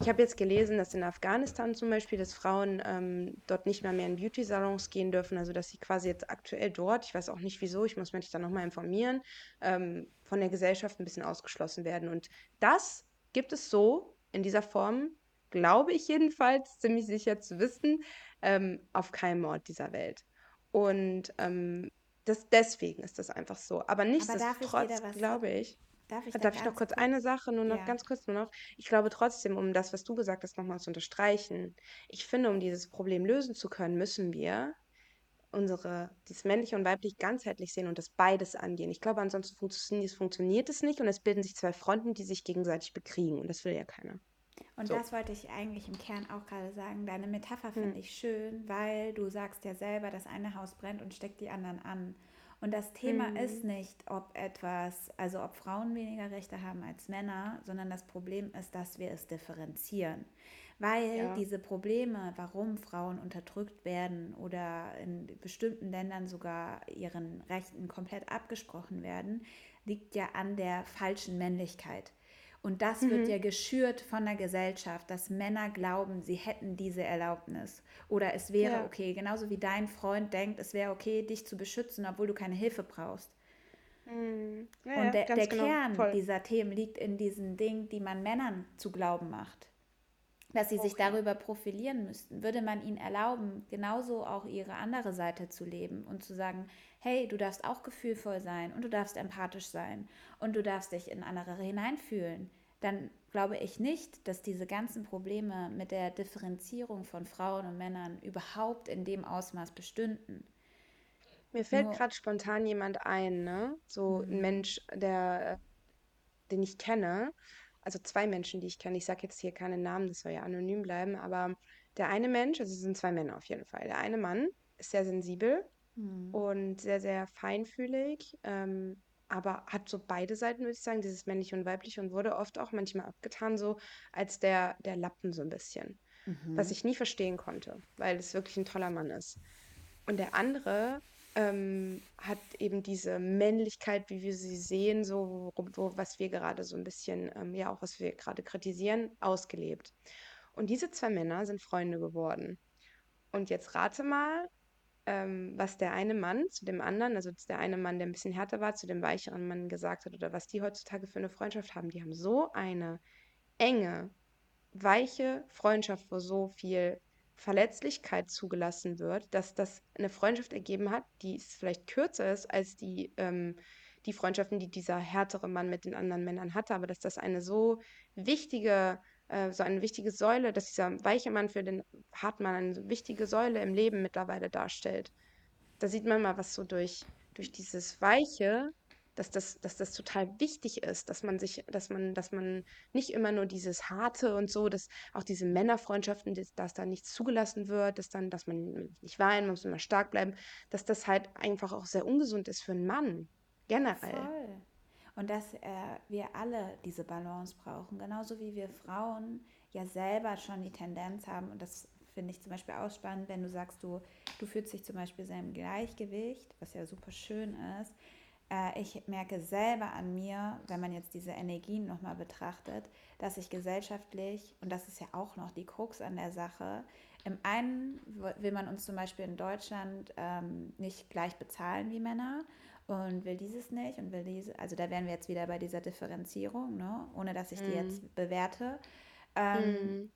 Ich habe jetzt gelesen, dass in Afghanistan zum Beispiel, dass Frauen ähm, dort nicht mehr mehr in Beauty-Salons gehen dürfen, also dass sie quasi jetzt aktuell dort, ich weiß auch nicht wieso, ich muss mich da nochmal informieren, ähm, von der Gesellschaft ein bisschen ausgeschlossen werden. Und das gibt es so in dieser Form, glaube ich jedenfalls, ziemlich sicher zu wissen, ähm, auf keinem Ort dieser Welt. Und ähm, das, deswegen ist das einfach so. Aber nichtsdestotrotz, glaube ich. Darf ich, darf ich noch kurz eine Sache, nur noch ja. ganz kurz nur noch. Ich glaube trotzdem, um das, was du gesagt hast, nochmal zu unterstreichen. Ich finde, um dieses Problem lösen zu können, müssen wir unsere, dieses männliche und weibliche ganzheitlich sehen und das beides angehen. Ich glaube, ansonsten funktioniert, funktioniert es nicht und es bilden sich zwei Fronten, die sich gegenseitig bekriegen und das will ja keiner. Und so. das wollte ich eigentlich im Kern auch gerade sagen. Deine Metapher finde hm. ich schön, weil du sagst ja selber, das eine Haus brennt und steckt die anderen an. Und das Thema hm. ist nicht, ob etwas, also ob Frauen weniger Rechte haben als Männer, sondern das Problem ist, dass wir es differenzieren. Weil ja. diese Probleme, warum Frauen unterdrückt werden oder in bestimmten Ländern sogar ihren Rechten komplett abgesprochen werden, liegt ja an der falschen Männlichkeit. Und das mhm. wird ja geschürt von der Gesellschaft, dass Männer glauben, sie hätten diese Erlaubnis. Oder es wäre ja. okay, genauso wie dein Freund denkt, es wäre okay, dich zu beschützen, obwohl du keine Hilfe brauchst. Mhm. Ja, und der, der genau. Kern Voll. dieser Themen liegt in diesen Dingen, die man Männern zu glauben macht dass sie okay. sich darüber profilieren müssten. Würde man ihnen erlauben, genauso auch ihre andere Seite zu leben und zu sagen, hey, du darfst auch gefühlvoll sein und du darfst empathisch sein und du darfst dich in andere hineinfühlen, dann glaube ich nicht, dass diese ganzen Probleme mit der Differenzierung von Frauen und Männern überhaupt in dem Ausmaß bestünden. Mir fällt gerade spontan jemand ein, ne? So mhm. ein Mensch, der, den ich kenne, also zwei Menschen, die ich kenne. Ich sage jetzt hier keine Namen, das soll ja anonym bleiben, aber der eine Mensch, also es sind zwei Männer auf jeden Fall. Der eine Mann ist sehr sensibel mhm. und sehr, sehr feinfühlig, ähm, aber hat so beide Seiten, würde ich sagen, dieses männliche und weibliche und wurde oft auch manchmal abgetan, so als der, der Lappen so ein bisschen. Mhm. Was ich nie verstehen konnte, weil es wirklich ein toller Mann ist. Und der andere ähm, hat eben diese Männlichkeit, wie wir sie sehen, so wo, was wir gerade so ein bisschen, ähm, ja auch was wir gerade kritisieren, ausgelebt. Und diese zwei Männer sind Freunde geworden. Und jetzt rate mal, ähm, was der eine Mann zu dem anderen, also der eine Mann, der ein bisschen härter war, zu dem weicheren Mann gesagt hat oder was die heutzutage für eine Freundschaft haben. Die haben so eine enge, weiche Freundschaft, wo so viel Verletzlichkeit zugelassen wird, dass das eine Freundschaft ergeben hat, die vielleicht kürzer ist als die, ähm, die Freundschaften, die dieser härtere Mann mit den anderen Männern hatte, aber dass das eine so wichtige, äh, so eine wichtige Säule, dass dieser weiche Mann für den harten Mann eine wichtige Säule im Leben mittlerweile darstellt. Da sieht man mal, was so durch, durch dieses Weiche dass das, dass das total wichtig ist, dass man sich, dass man, dass man nicht immer nur dieses Harte und so, dass auch diese Männerfreundschaften, dass, da nichts zugelassen wird, dass dann, dass man nicht weint, man muss immer stark bleiben, dass das halt einfach auch sehr ungesund ist für einen Mann. Generell. Voll. Und dass äh, wir alle diese Balance brauchen, genauso wie wir Frauen ja selber schon die Tendenz haben, und das finde ich zum Beispiel auch spannend, wenn du sagst, du, du fühlst dich zum Beispiel sehr im Gleichgewicht, was ja super schön ist, äh, ich merke selber an mir, wenn man jetzt diese Energien nochmal betrachtet, dass ich gesellschaftlich, und das ist ja auch noch die Krux an der Sache, im einen will man uns zum Beispiel in Deutschland ähm, nicht gleich bezahlen wie Männer und will dieses nicht und will diese, also da wären wir jetzt wieder bei dieser Differenzierung, ne? ohne dass ich die mm. jetzt bewerte. Ähm, mm.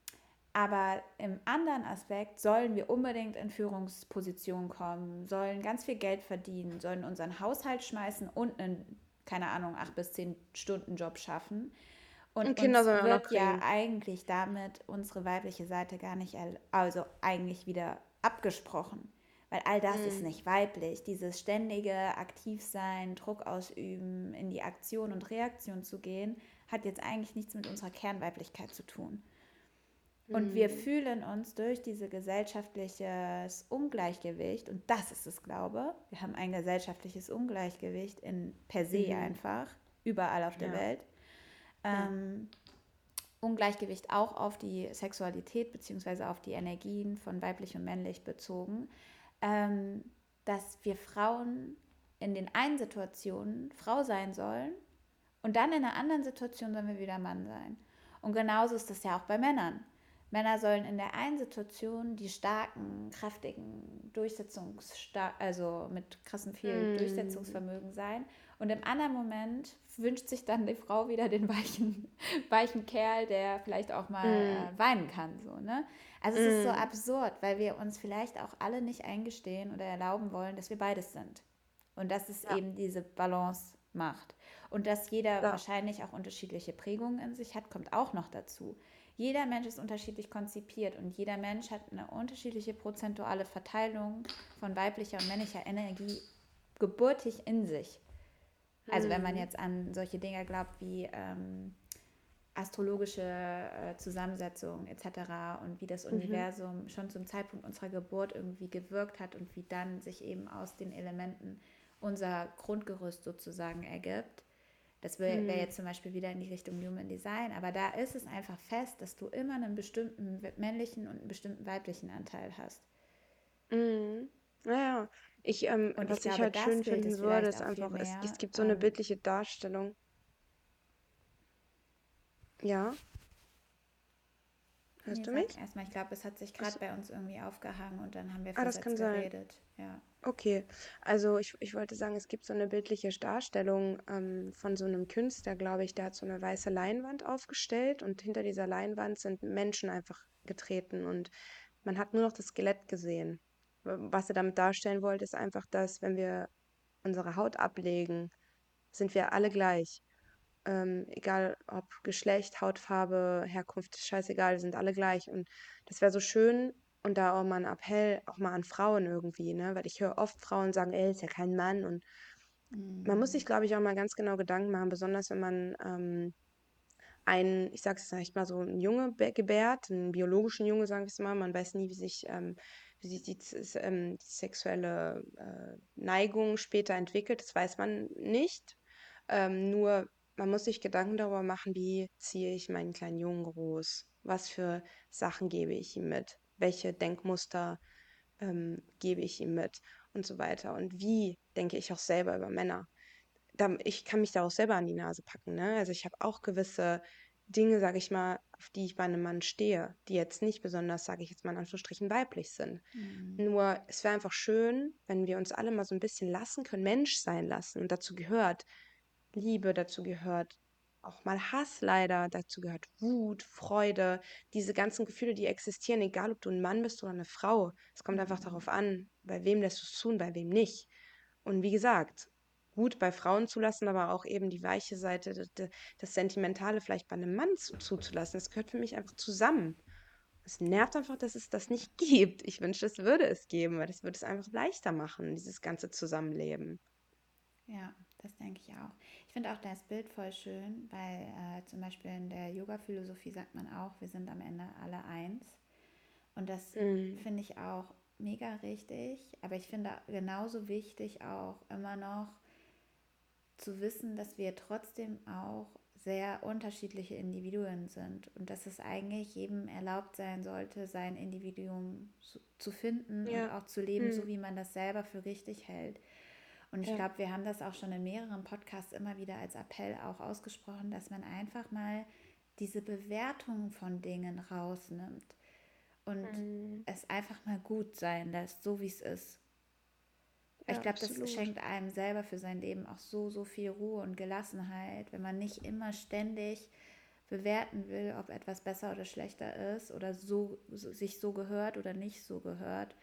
Aber im anderen Aspekt sollen wir unbedingt in Führungspositionen kommen, sollen ganz viel Geld verdienen, sollen unseren Haushalt schmeißen und einen, keine Ahnung, acht bis zehn Stunden Job schaffen. Und, und Kinder uns wird ja eigentlich damit unsere weibliche Seite gar nicht, also eigentlich wieder abgesprochen. Weil all das mhm. ist nicht weiblich. Dieses ständige Aktivsein, Druck ausüben, in die Aktion und Reaktion zu gehen, hat jetzt eigentlich nichts mit unserer Kernweiblichkeit zu tun. Und mhm. wir fühlen uns durch dieses gesellschaftliches Ungleichgewicht, und das ist es, glaube wir haben ein gesellschaftliches Ungleichgewicht in per se mhm. einfach, überall auf der ja. Welt. Ähm, ja. Ungleichgewicht auch auf die Sexualität bzw. auf die Energien von weiblich und männlich bezogen, ähm, dass wir Frauen in den einen Situationen Frau sein sollen und dann in einer anderen Situation sollen wir wieder Mann sein. Und genauso ist das ja auch bei Männern. Männer sollen in der einen Situation die starken, kräftigen, Durchsetzungsstar also mit krassem viel mm. Durchsetzungsvermögen sein. Und im anderen Moment wünscht sich dann die Frau wieder den weichen, [LAUGHS] weichen Kerl, der vielleicht auch mal mm. äh, weinen kann. So, ne? Also es mm. ist so absurd, weil wir uns vielleicht auch alle nicht eingestehen oder erlauben wollen, dass wir beides sind. Und dass es ja. eben diese Balance macht. Und dass jeder ja. wahrscheinlich auch unterschiedliche Prägungen in sich hat, kommt auch noch dazu. Jeder Mensch ist unterschiedlich konzipiert und jeder Mensch hat eine unterschiedliche prozentuale Verteilung von weiblicher und männlicher Energie geburtig in sich. Also wenn man mhm. jetzt an solche Dinge glaubt wie ähm, astrologische äh, Zusammensetzung etc. und wie das mhm. Universum schon zum Zeitpunkt unserer Geburt irgendwie gewirkt hat und wie dann sich eben aus den Elementen unser Grundgerüst sozusagen ergibt. Das wäre wär mhm. jetzt zum Beispiel wieder in die Richtung Human Design, aber da ist es einfach fest, dass du immer einen bestimmten männlichen und einen bestimmten weiblichen Anteil hast. Mhm. Naja, ich, ähm, und was ich, glaube, halt schön finden würde, ist einfach, es, es, gibt so eine ähm, bildliche Darstellung ja. Hörst nee, du mich? Erstmal, ich glaube, es hat sich gerade bei uns irgendwie aufgehangen und dann haben wir ah, das kann geredet. Sein. Ja. Okay, also ich, ich wollte sagen, es gibt so eine bildliche Darstellung ähm, von so einem Künstler, glaube ich, der hat so eine weiße Leinwand aufgestellt und hinter dieser Leinwand sind Menschen einfach getreten und man hat nur noch das Skelett gesehen. Was er damit darstellen wollte, ist einfach, dass wenn wir unsere Haut ablegen, sind wir alle gleich ähm, egal ob Geschlecht, Hautfarbe, Herkunft, scheißegal, sind alle gleich. Und das wäre so schön und da auch mal ein Appell, auch mal an Frauen irgendwie, ne? Weil ich höre oft Frauen sagen, ey, ist ja kein Mann. Und mhm. man muss sich, glaube ich, auch mal ganz genau Gedanken machen, besonders wenn man ähm, einen, ich sage es jetzt mal so, einen Junge gebärt, einen biologischen Junge, sagen wir es mal. Man weiß nie, wie sich, ähm, wie sich die, ähm, die sexuelle äh, Neigung später entwickelt. Das weiß man nicht. Ähm, nur man muss sich Gedanken darüber machen, wie ziehe ich meinen kleinen Jungen groß? Was für Sachen gebe ich ihm mit? Welche Denkmuster ähm, gebe ich ihm mit? Und so weiter. Und wie denke ich auch selber über Männer? Da, ich kann mich da auch selber an die Nase packen. Ne? Also ich habe auch gewisse Dinge, sage ich mal, auf die ich bei einem Mann stehe, die jetzt nicht besonders, sage ich jetzt mal in Anführungsstrichen, weiblich sind. Mhm. Nur es wäre einfach schön, wenn wir uns alle mal so ein bisschen lassen können, Mensch sein lassen. Und dazu gehört, Liebe, dazu gehört auch mal Hass leider, dazu gehört Wut, Freude, diese ganzen Gefühle, die existieren, egal ob du ein Mann bist oder eine Frau. Es kommt einfach mhm. darauf an, bei wem lässt du es tun, bei wem nicht. Und wie gesagt, gut bei Frauen zulassen, aber auch eben die weiche Seite, das, das Sentimentale vielleicht bei einem Mann zuzulassen. Das gehört für mich einfach zusammen. Es nervt einfach, dass es das nicht [LAUGHS] gibt. Ich wünschte, es würde es geben, weil das würde es einfach leichter machen, dieses ganze Zusammenleben. Ja, das denke ich auch. Ich finde auch das Bild voll schön, weil äh, zum Beispiel in der Yoga-Philosophie sagt man auch, wir sind am Ende alle eins. Und das mhm. finde ich auch mega richtig. Aber ich finde genauso wichtig auch immer noch zu wissen, dass wir trotzdem auch sehr unterschiedliche Individuen sind und dass es eigentlich jedem erlaubt sein sollte, sein Individuum zu, zu finden ja. und auch zu leben, mhm. so wie man das selber für richtig hält. Und ich ja. glaube, wir haben das auch schon in mehreren Podcasts immer wieder als Appell auch ausgesprochen, dass man einfach mal diese Bewertung von Dingen rausnimmt und mhm. es einfach mal gut sein lässt, so wie es ist. Ja, ich glaube, das schenkt einem selber für sein Leben auch so, so viel Ruhe und Gelassenheit, wenn man nicht immer ständig bewerten will, ob etwas besser oder schlechter ist oder so, so sich so gehört oder nicht so gehört,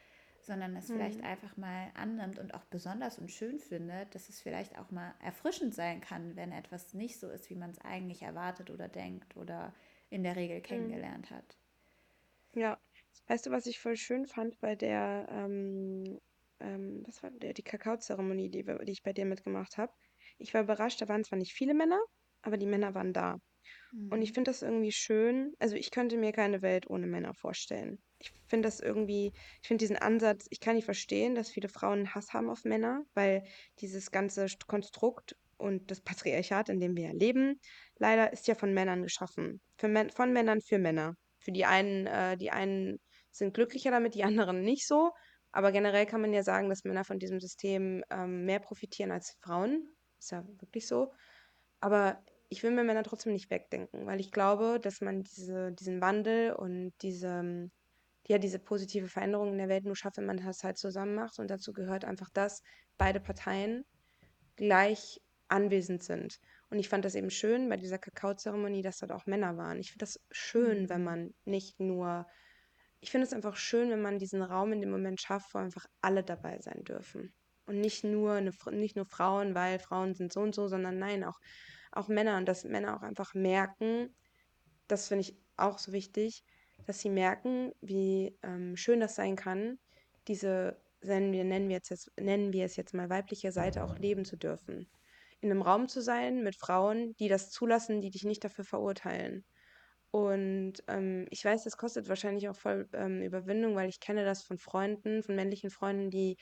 sondern es mhm. vielleicht einfach mal annimmt und auch besonders und schön findet, dass es vielleicht auch mal erfrischend sein kann, wenn etwas nicht so ist, wie man es eigentlich erwartet oder denkt oder in der Regel mhm. kennengelernt mhm. hat. Ja, weißt du, was ich voll schön fand bei der, ähm, ähm, was war der, die Kakaozeremonie, die, die ich bei dir mitgemacht habe? Ich war überrascht, da waren zwar nicht viele Männer, aber die Männer waren da. Und ich mhm. finde das irgendwie schön. Also ich könnte mir keine Welt ohne Männer vorstellen ich finde das irgendwie, ich finde diesen Ansatz, ich kann nicht verstehen, dass viele Frauen Hass haben auf Männer, weil dieses ganze Konstrukt und das Patriarchat, in dem wir leben, leider ist ja von Männern geschaffen. Für, von Männern für Männer. Für die einen, äh, die einen sind glücklicher damit, die anderen nicht so. Aber generell kann man ja sagen, dass Männer von diesem System ähm, mehr profitieren als Frauen. Ist ja wirklich so. Aber ich will mir Männer trotzdem nicht wegdenken, weil ich glaube, dass man diese, diesen Wandel und diese ja, diese positive Veränderung in der Welt nur schafft, wenn man das halt zusammen macht. Und dazu gehört einfach, dass beide Parteien gleich anwesend sind. Und ich fand das eben schön bei dieser Kakaozeremonie, dass dort auch Männer waren. Ich finde das schön, wenn mhm. man nicht nur ich finde es einfach schön, wenn man diesen Raum in dem Moment schafft, wo einfach alle dabei sein dürfen. Und nicht nur, eine, nicht nur Frauen, weil Frauen sind so und so, sondern nein, auch, auch Männer. Und dass Männer auch einfach merken, das finde ich auch so wichtig, dass sie merken, wie ähm, schön das sein kann, diese, nennen wir, nennen, wir jetzt, nennen wir es jetzt mal weibliche Seite auch leben zu dürfen. In einem Raum zu sein mit Frauen, die das zulassen, die dich nicht dafür verurteilen. Und ähm, ich weiß, das kostet wahrscheinlich auch voll ähm, Überwindung, weil ich kenne das von Freunden, von männlichen Freunden, die,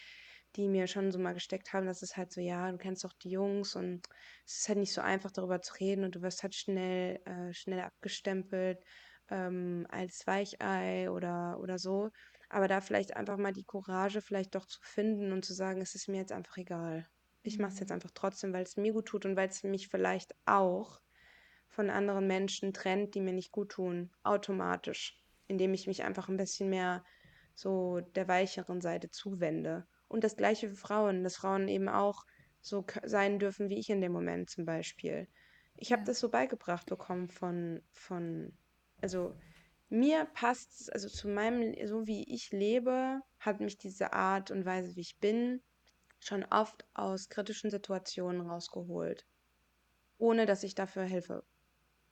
die mir schon so mal gesteckt haben, dass es halt so, ja, du kennst doch die Jungs und es ist halt nicht so einfach darüber zu reden und du wirst halt schnell, äh, schnell abgestempelt ähm, als Weichei oder, oder so. Aber da vielleicht einfach mal die Courage vielleicht doch zu finden und zu sagen, es ist mir jetzt einfach egal. Ich mache es jetzt mhm. einfach trotzdem, weil es mir gut tut und weil es mich vielleicht auch von anderen Menschen trennt, die mir nicht gut tun, automatisch, indem ich mich einfach ein bisschen mehr so der weicheren Seite zuwende. Und das gleiche für Frauen, dass Frauen eben auch so sein dürfen wie ich in dem Moment zum Beispiel. Ich habe ja. das so beigebracht bekommen von, von also mir passt es, also zu meinem, so wie ich lebe, hat mich diese Art und Weise, wie ich bin, schon oft aus kritischen Situationen rausgeholt. Ohne dass ich dafür Hilfe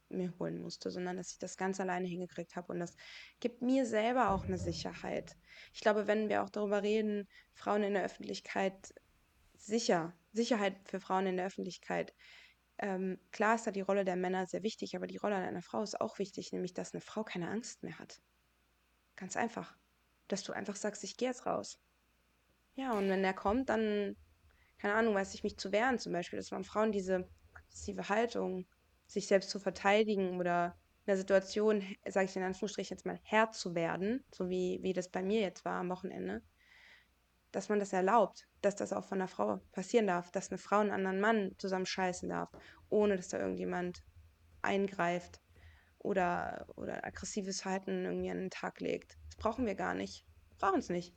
mir holen musste, sondern dass ich das ganz alleine hingekriegt habe. Und das gibt mir selber auch eine Sicherheit. Ich glaube, wenn wir auch darüber reden, Frauen in der Öffentlichkeit sicher, Sicherheit für Frauen in der Öffentlichkeit, ähm, klar ist da die Rolle der Männer sehr wichtig, aber die Rolle einer Frau ist auch wichtig, nämlich dass eine Frau keine Angst mehr hat. Ganz einfach. Dass du einfach sagst, ich gehe jetzt raus. Ja, und wenn der kommt, dann, keine Ahnung, weiß ich mich zu wehren zum Beispiel. Das waren Frauen diese aggressive Haltung, sich selbst zu verteidigen oder in der Situation, sage ich in Anführungsstrichen jetzt mal, Herr zu werden, so wie, wie das bei mir jetzt war am Wochenende, dass man das erlaubt, dass das auch von einer Frau passieren darf, dass eine Frau einen anderen Mann zusammen scheißen darf, ohne dass da irgendjemand eingreift oder, oder aggressives Verhalten irgendwie an den Tag legt. Das brauchen wir gar nicht. Brauchen es nicht.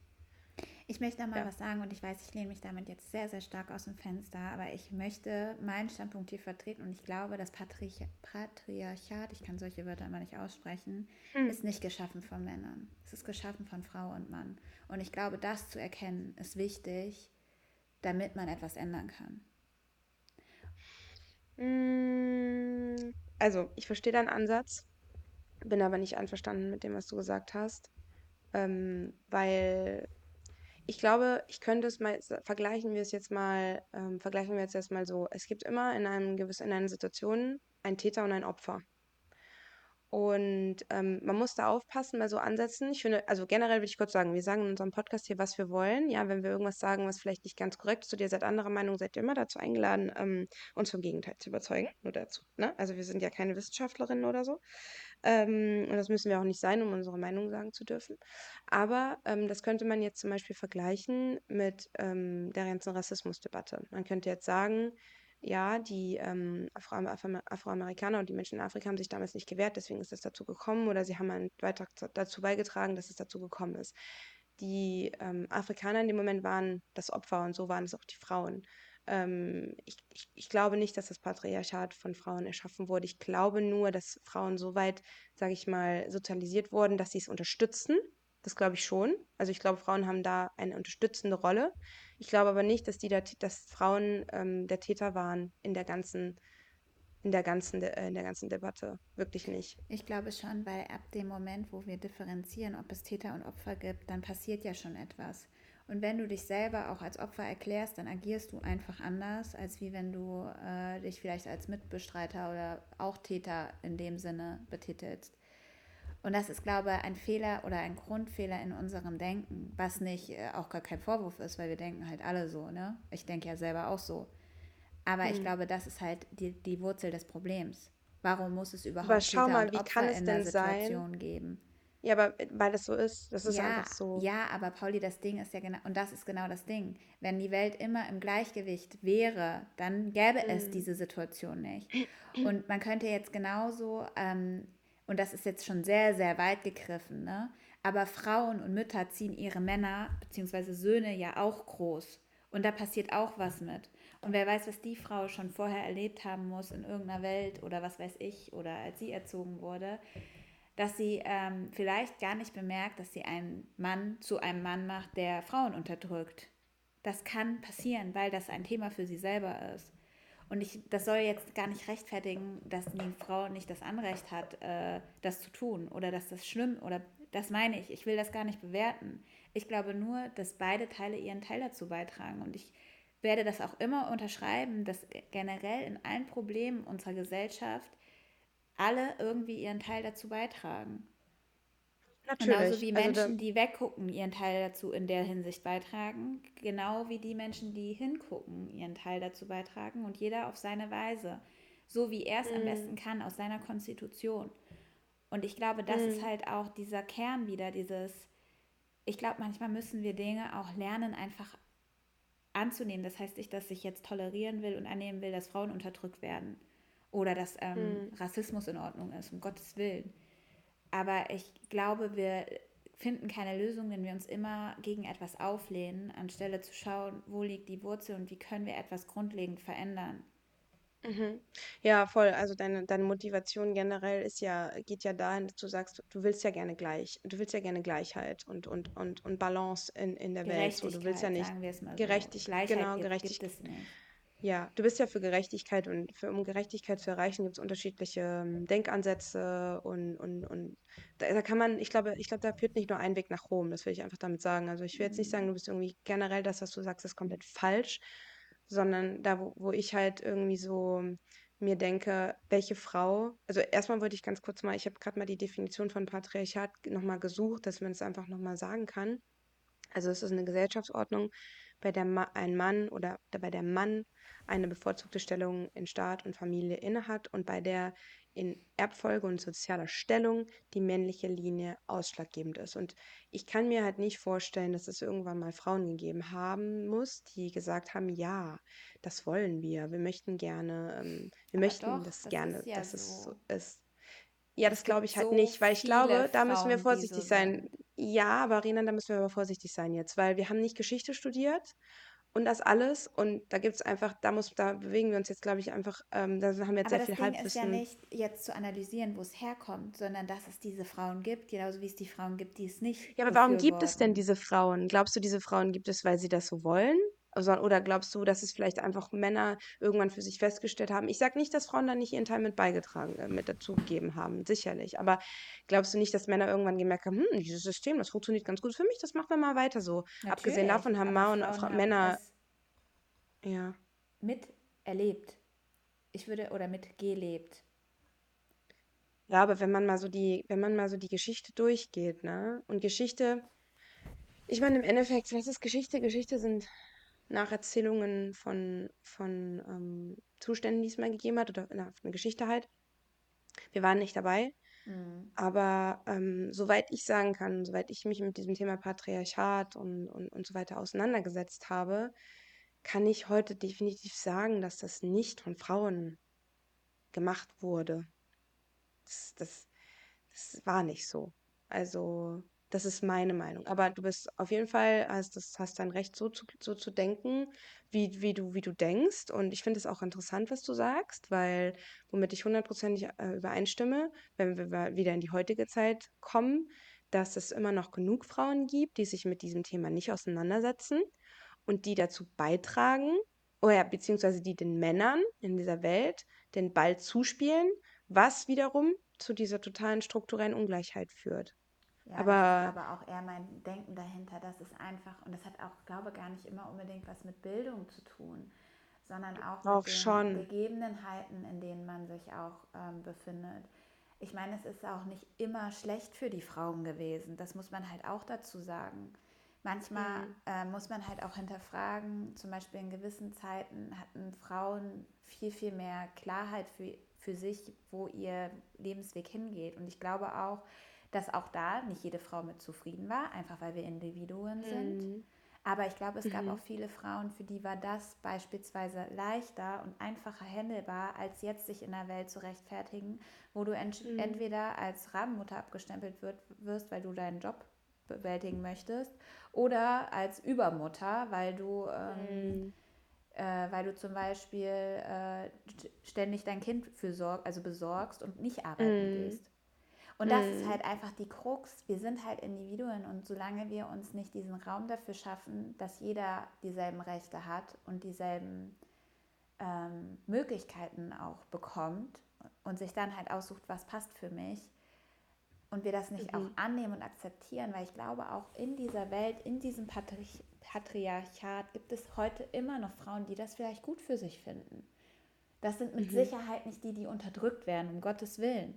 Ich möchte mal ja. was sagen und ich weiß, ich lehne mich damit jetzt sehr, sehr stark aus dem Fenster, aber ich möchte meinen Standpunkt hier vertreten und ich glaube, das Patriarch Patriarchat, ich kann solche Wörter immer nicht aussprechen, hm. ist nicht geschaffen von Männern. Es ist geschaffen von Frau und Mann. Und ich glaube, das zu erkennen ist wichtig, damit man etwas ändern kann. Hm, also, ich verstehe deinen Ansatz, bin aber nicht einverstanden mit dem, was du gesagt hast, ähm, weil ich glaube, ich könnte es mal, vergleichen wir es jetzt mal, ähm, vergleichen wir jetzt mal so. Es gibt immer in einem gewissen, in einer Situation ein Täter und ein Opfer. Und ähm, man muss da aufpassen bei so Ansätzen. Ich finde, also generell würde ich kurz sagen, wir sagen in unserem Podcast hier, was wir wollen. Ja, wenn wir irgendwas sagen, was vielleicht nicht ganz korrekt ist, oder ihr seid anderer Meinung, seid ihr immer dazu eingeladen, ähm, uns vom Gegenteil zu überzeugen. Nur dazu. Ne? Also wir sind ja keine Wissenschaftlerinnen oder so. Ähm, und das müssen wir auch nicht sein, um unsere Meinung sagen zu dürfen. Aber ähm, das könnte man jetzt zum Beispiel vergleichen mit ähm, der ganzen Rassismusdebatte. Man könnte jetzt sagen, ja, die ähm, Afro Afroamerikaner und die Menschen in Afrika haben sich damals nicht gewehrt, deswegen ist es dazu gekommen oder sie haben einen Beitrag dazu beigetragen, dass es dazu gekommen ist. Die ähm, Afrikaner in dem Moment waren das Opfer und so waren es auch die Frauen. Ähm, ich, ich, ich, glaube nicht, dass das Patriarchat von Frauen erschaffen wurde. Ich glaube nur, dass Frauen so weit, sage ich mal, sozialisiert wurden, dass sie es unterstützen. Das glaube ich schon. Also ich glaube, Frauen haben da eine unterstützende Rolle. Ich glaube aber nicht, dass, die der, dass Frauen ähm, der Täter waren in der ganzen in der ganzen äh, in der ganzen Debatte wirklich nicht. Ich glaube schon, weil ab dem Moment, wo wir differenzieren, ob es Täter und Opfer gibt, dann passiert ja schon etwas. Und wenn du dich selber auch als Opfer erklärst, dann agierst du einfach anders, als wie wenn du äh, dich vielleicht als Mitbestreiter oder auch Täter in dem Sinne betitelst. Und das ist, glaube ich, ein Fehler oder ein Grundfehler in unserem Denken, was nicht äh, auch gar kein Vorwurf ist, weil wir denken halt alle so, ne? Ich denke ja selber auch so. Aber mhm. ich glaube, das ist halt die, die Wurzel des Problems. Warum muss es überhaupt aber schau mal, wie kann es der Situation sein? geben? Ja, aber äh, weil das so ist, das ist ja, einfach so. Ja, aber Pauli, das Ding ist ja genau, und das ist genau das Ding. Wenn die Welt immer im Gleichgewicht wäre, dann gäbe es mhm. diese Situation nicht. Und man könnte jetzt genauso ähm, und das ist jetzt schon sehr, sehr weit gegriffen, ne? aber Frauen und Mütter ziehen ihre Männer bzw. Söhne ja auch groß. Und da passiert auch was mit. Und wer weiß, was die Frau schon vorher erlebt haben muss in irgendeiner Welt oder was weiß ich, oder als sie erzogen wurde, dass sie ähm, vielleicht gar nicht bemerkt, dass sie einen Mann zu einem Mann macht, der Frauen unterdrückt. Das kann passieren, weil das ein Thema für sie selber ist. Und ich, das soll jetzt gar nicht rechtfertigen, dass die Frau nicht das Anrecht hat, äh, das zu tun oder dass das schlimm oder das meine ich. Ich will das gar nicht bewerten. Ich glaube nur, dass beide Teile ihren Teil dazu beitragen. Und ich werde das auch immer unterschreiben, dass generell in allen Problemen unserer Gesellschaft alle irgendwie ihren Teil dazu beitragen. Natürlich. Genauso wie Menschen, also die weggucken, ihren Teil dazu in der Hinsicht beitragen. Genau wie die Menschen, die hingucken, ihren Teil dazu beitragen. Und jeder auf seine Weise. So wie er es mm. am mhm. besten kann, aus seiner Konstitution. Und ich glaube, das mm. ist halt auch dieser Kern wieder, dieses, ich glaube, manchmal müssen wir Dinge auch lernen, einfach anzunehmen. Das heißt nicht, dass ich jetzt tolerieren will und annehmen will, dass Frauen unterdrückt werden oder dass ähm, mm. Rassismus in Ordnung ist, um Gottes Willen. Aber ich glaube, wir finden keine Lösung, wenn wir uns immer gegen etwas auflehnen, anstelle zu schauen, wo liegt die Wurzel und wie können wir etwas grundlegend verändern. Mhm. Ja, voll. Also deine, deine Motivation generell ist ja, geht ja dahin, dass du sagst, du willst ja gerne gleich, du willst ja gerne Gleichheit und, und, und, und Balance in, in der Welt. So, du willst ja nicht sagen wir es mal so. Gerechtigkeit, genau, Gerechtigkeit. Ja, du bist ja für Gerechtigkeit und für, um Gerechtigkeit zu erreichen, gibt es unterschiedliche ähm, Denkansätze und, und, und da, da kann man, ich glaube, ich glaube, da führt nicht nur ein Weg nach Rom, das will ich einfach damit sagen. Also ich will jetzt nicht sagen, du bist irgendwie generell das, was du sagst, ist komplett falsch, sondern da, wo, wo ich halt irgendwie so mir denke, welche Frau, also erstmal wollte ich ganz kurz mal, ich habe gerade mal die Definition von Patriarchat nochmal gesucht, dass man es einfach nochmal sagen kann. Also es ist eine Gesellschaftsordnung, bei der Ma ein Mann oder bei der Mann eine bevorzugte Stellung in Staat und Familie innehat und bei der in Erbfolge und sozialer Stellung die männliche Linie ausschlaggebend ist. Und ich kann mir halt nicht vorstellen, dass es irgendwann mal Frauen gegeben haben muss, die gesagt haben, ja, das wollen wir, wir möchten gerne, ähm, wir Aber möchten doch, das, das gerne, ja dass so. es so ist. Ja, das glaube ich halt so nicht, weil ich glaube, da müssen wir vorsichtig so sein. Ja, aber Renan, da müssen wir aber vorsichtig sein jetzt, weil wir haben nicht Geschichte studiert und das alles. Und da gibt es einfach, da muss, da bewegen wir uns jetzt, glaube ich, einfach, ähm, da haben wir jetzt Aber sehr viel Ding Halbwissen. ist ja nicht jetzt zu analysieren, wo es herkommt, sondern dass es diese Frauen gibt, genauso wie es die Frauen gibt, die es nicht. Ja, aber warum gibt es denn diese Frauen? Glaubst du, diese Frauen gibt es, weil sie das so wollen? Also, oder glaubst du, dass es vielleicht einfach Männer irgendwann für sich festgestellt haben? Ich sage nicht, dass Frauen da nicht ihren Teil mit beigetragen, äh, mit dazugegeben haben, sicherlich. Aber glaubst du nicht, dass Männer irgendwann gemerkt haben, hm, dieses System, das funktioniert ganz gut für mich, das machen wir mal weiter so. Natürlich, Abgesehen davon haben Frauen und Männer ja. miterlebt. Ich würde, oder mitgelebt. Ja, aber wenn man mal so die, wenn man mal so die Geschichte durchgeht, ne? Und Geschichte, ich meine, im Endeffekt, was ist Geschichte? Geschichte sind Nacherzählungen von, von ähm, Zuständen, die es mal gegeben hat, oder na, eine Geschichte halt. Wir waren nicht dabei. Mhm. Aber ähm, soweit ich sagen kann, soweit ich mich mit diesem Thema Patriarchat und, und, und so weiter auseinandergesetzt habe, kann ich heute definitiv sagen, dass das nicht von Frauen gemacht wurde. Das, das, das war nicht so. Also, das ist meine Meinung. Aber du bist auf jeden Fall, hast, das, hast dein Recht, so zu, so zu denken, wie, wie, du, wie du denkst. Und ich finde es auch interessant, was du sagst, weil, womit ich hundertprozentig äh, übereinstimme, wenn wir wieder in die heutige Zeit kommen, dass es immer noch genug Frauen gibt, die sich mit diesem Thema nicht auseinandersetzen und die dazu beitragen, oder beziehungsweise die den Männern in dieser Welt den Ball zuspielen, was wiederum zu dieser totalen strukturellen Ungleichheit führt. Ja, aber, aber auch eher mein Denken dahinter, das ist einfach, und das hat auch, glaube ich, gar nicht immer unbedingt was mit Bildung zu tun, sondern auch, auch mit den schon. Gegebenheiten, in denen man sich auch ähm, befindet. Ich meine, es ist auch nicht immer schlecht für die Frauen gewesen, das muss man halt auch dazu sagen. Manchmal mhm. äh, muss man halt auch hinterfragen, zum Beispiel in gewissen Zeiten hatten Frauen viel, viel mehr Klarheit für, für sich, wo ihr Lebensweg hingeht. Und ich glaube auch, dass auch da nicht jede Frau mit zufrieden war, einfach weil wir Individuen sind. Mhm. Aber ich glaube, es mhm. gab auch viele Frauen, für die war das beispielsweise leichter und einfacher handelbar, als jetzt sich in der Welt zu rechtfertigen, wo du ent mhm. entweder als Rabenmutter abgestempelt wird, wirst, weil du deinen Job bewältigen möchtest, oder als Übermutter, weil du, ähm, mhm. äh, weil du zum Beispiel äh, ständig dein Kind für sorg also besorgst und nicht arbeiten mhm. gehst. Und das ist halt einfach die Krux. Wir sind halt Individuen und solange wir uns nicht diesen Raum dafür schaffen, dass jeder dieselben Rechte hat und dieselben ähm, Möglichkeiten auch bekommt und sich dann halt aussucht, was passt für mich, und wir das nicht mhm. auch annehmen und akzeptieren, weil ich glaube, auch in dieser Welt, in diesem Patri Patriarchat gibt es heute immer noch Frauen, die das vielleicht gut für sich finden. Das sind mit mhm. Sicherheit nicht die, die unterdrückt werden, um Gottes Willen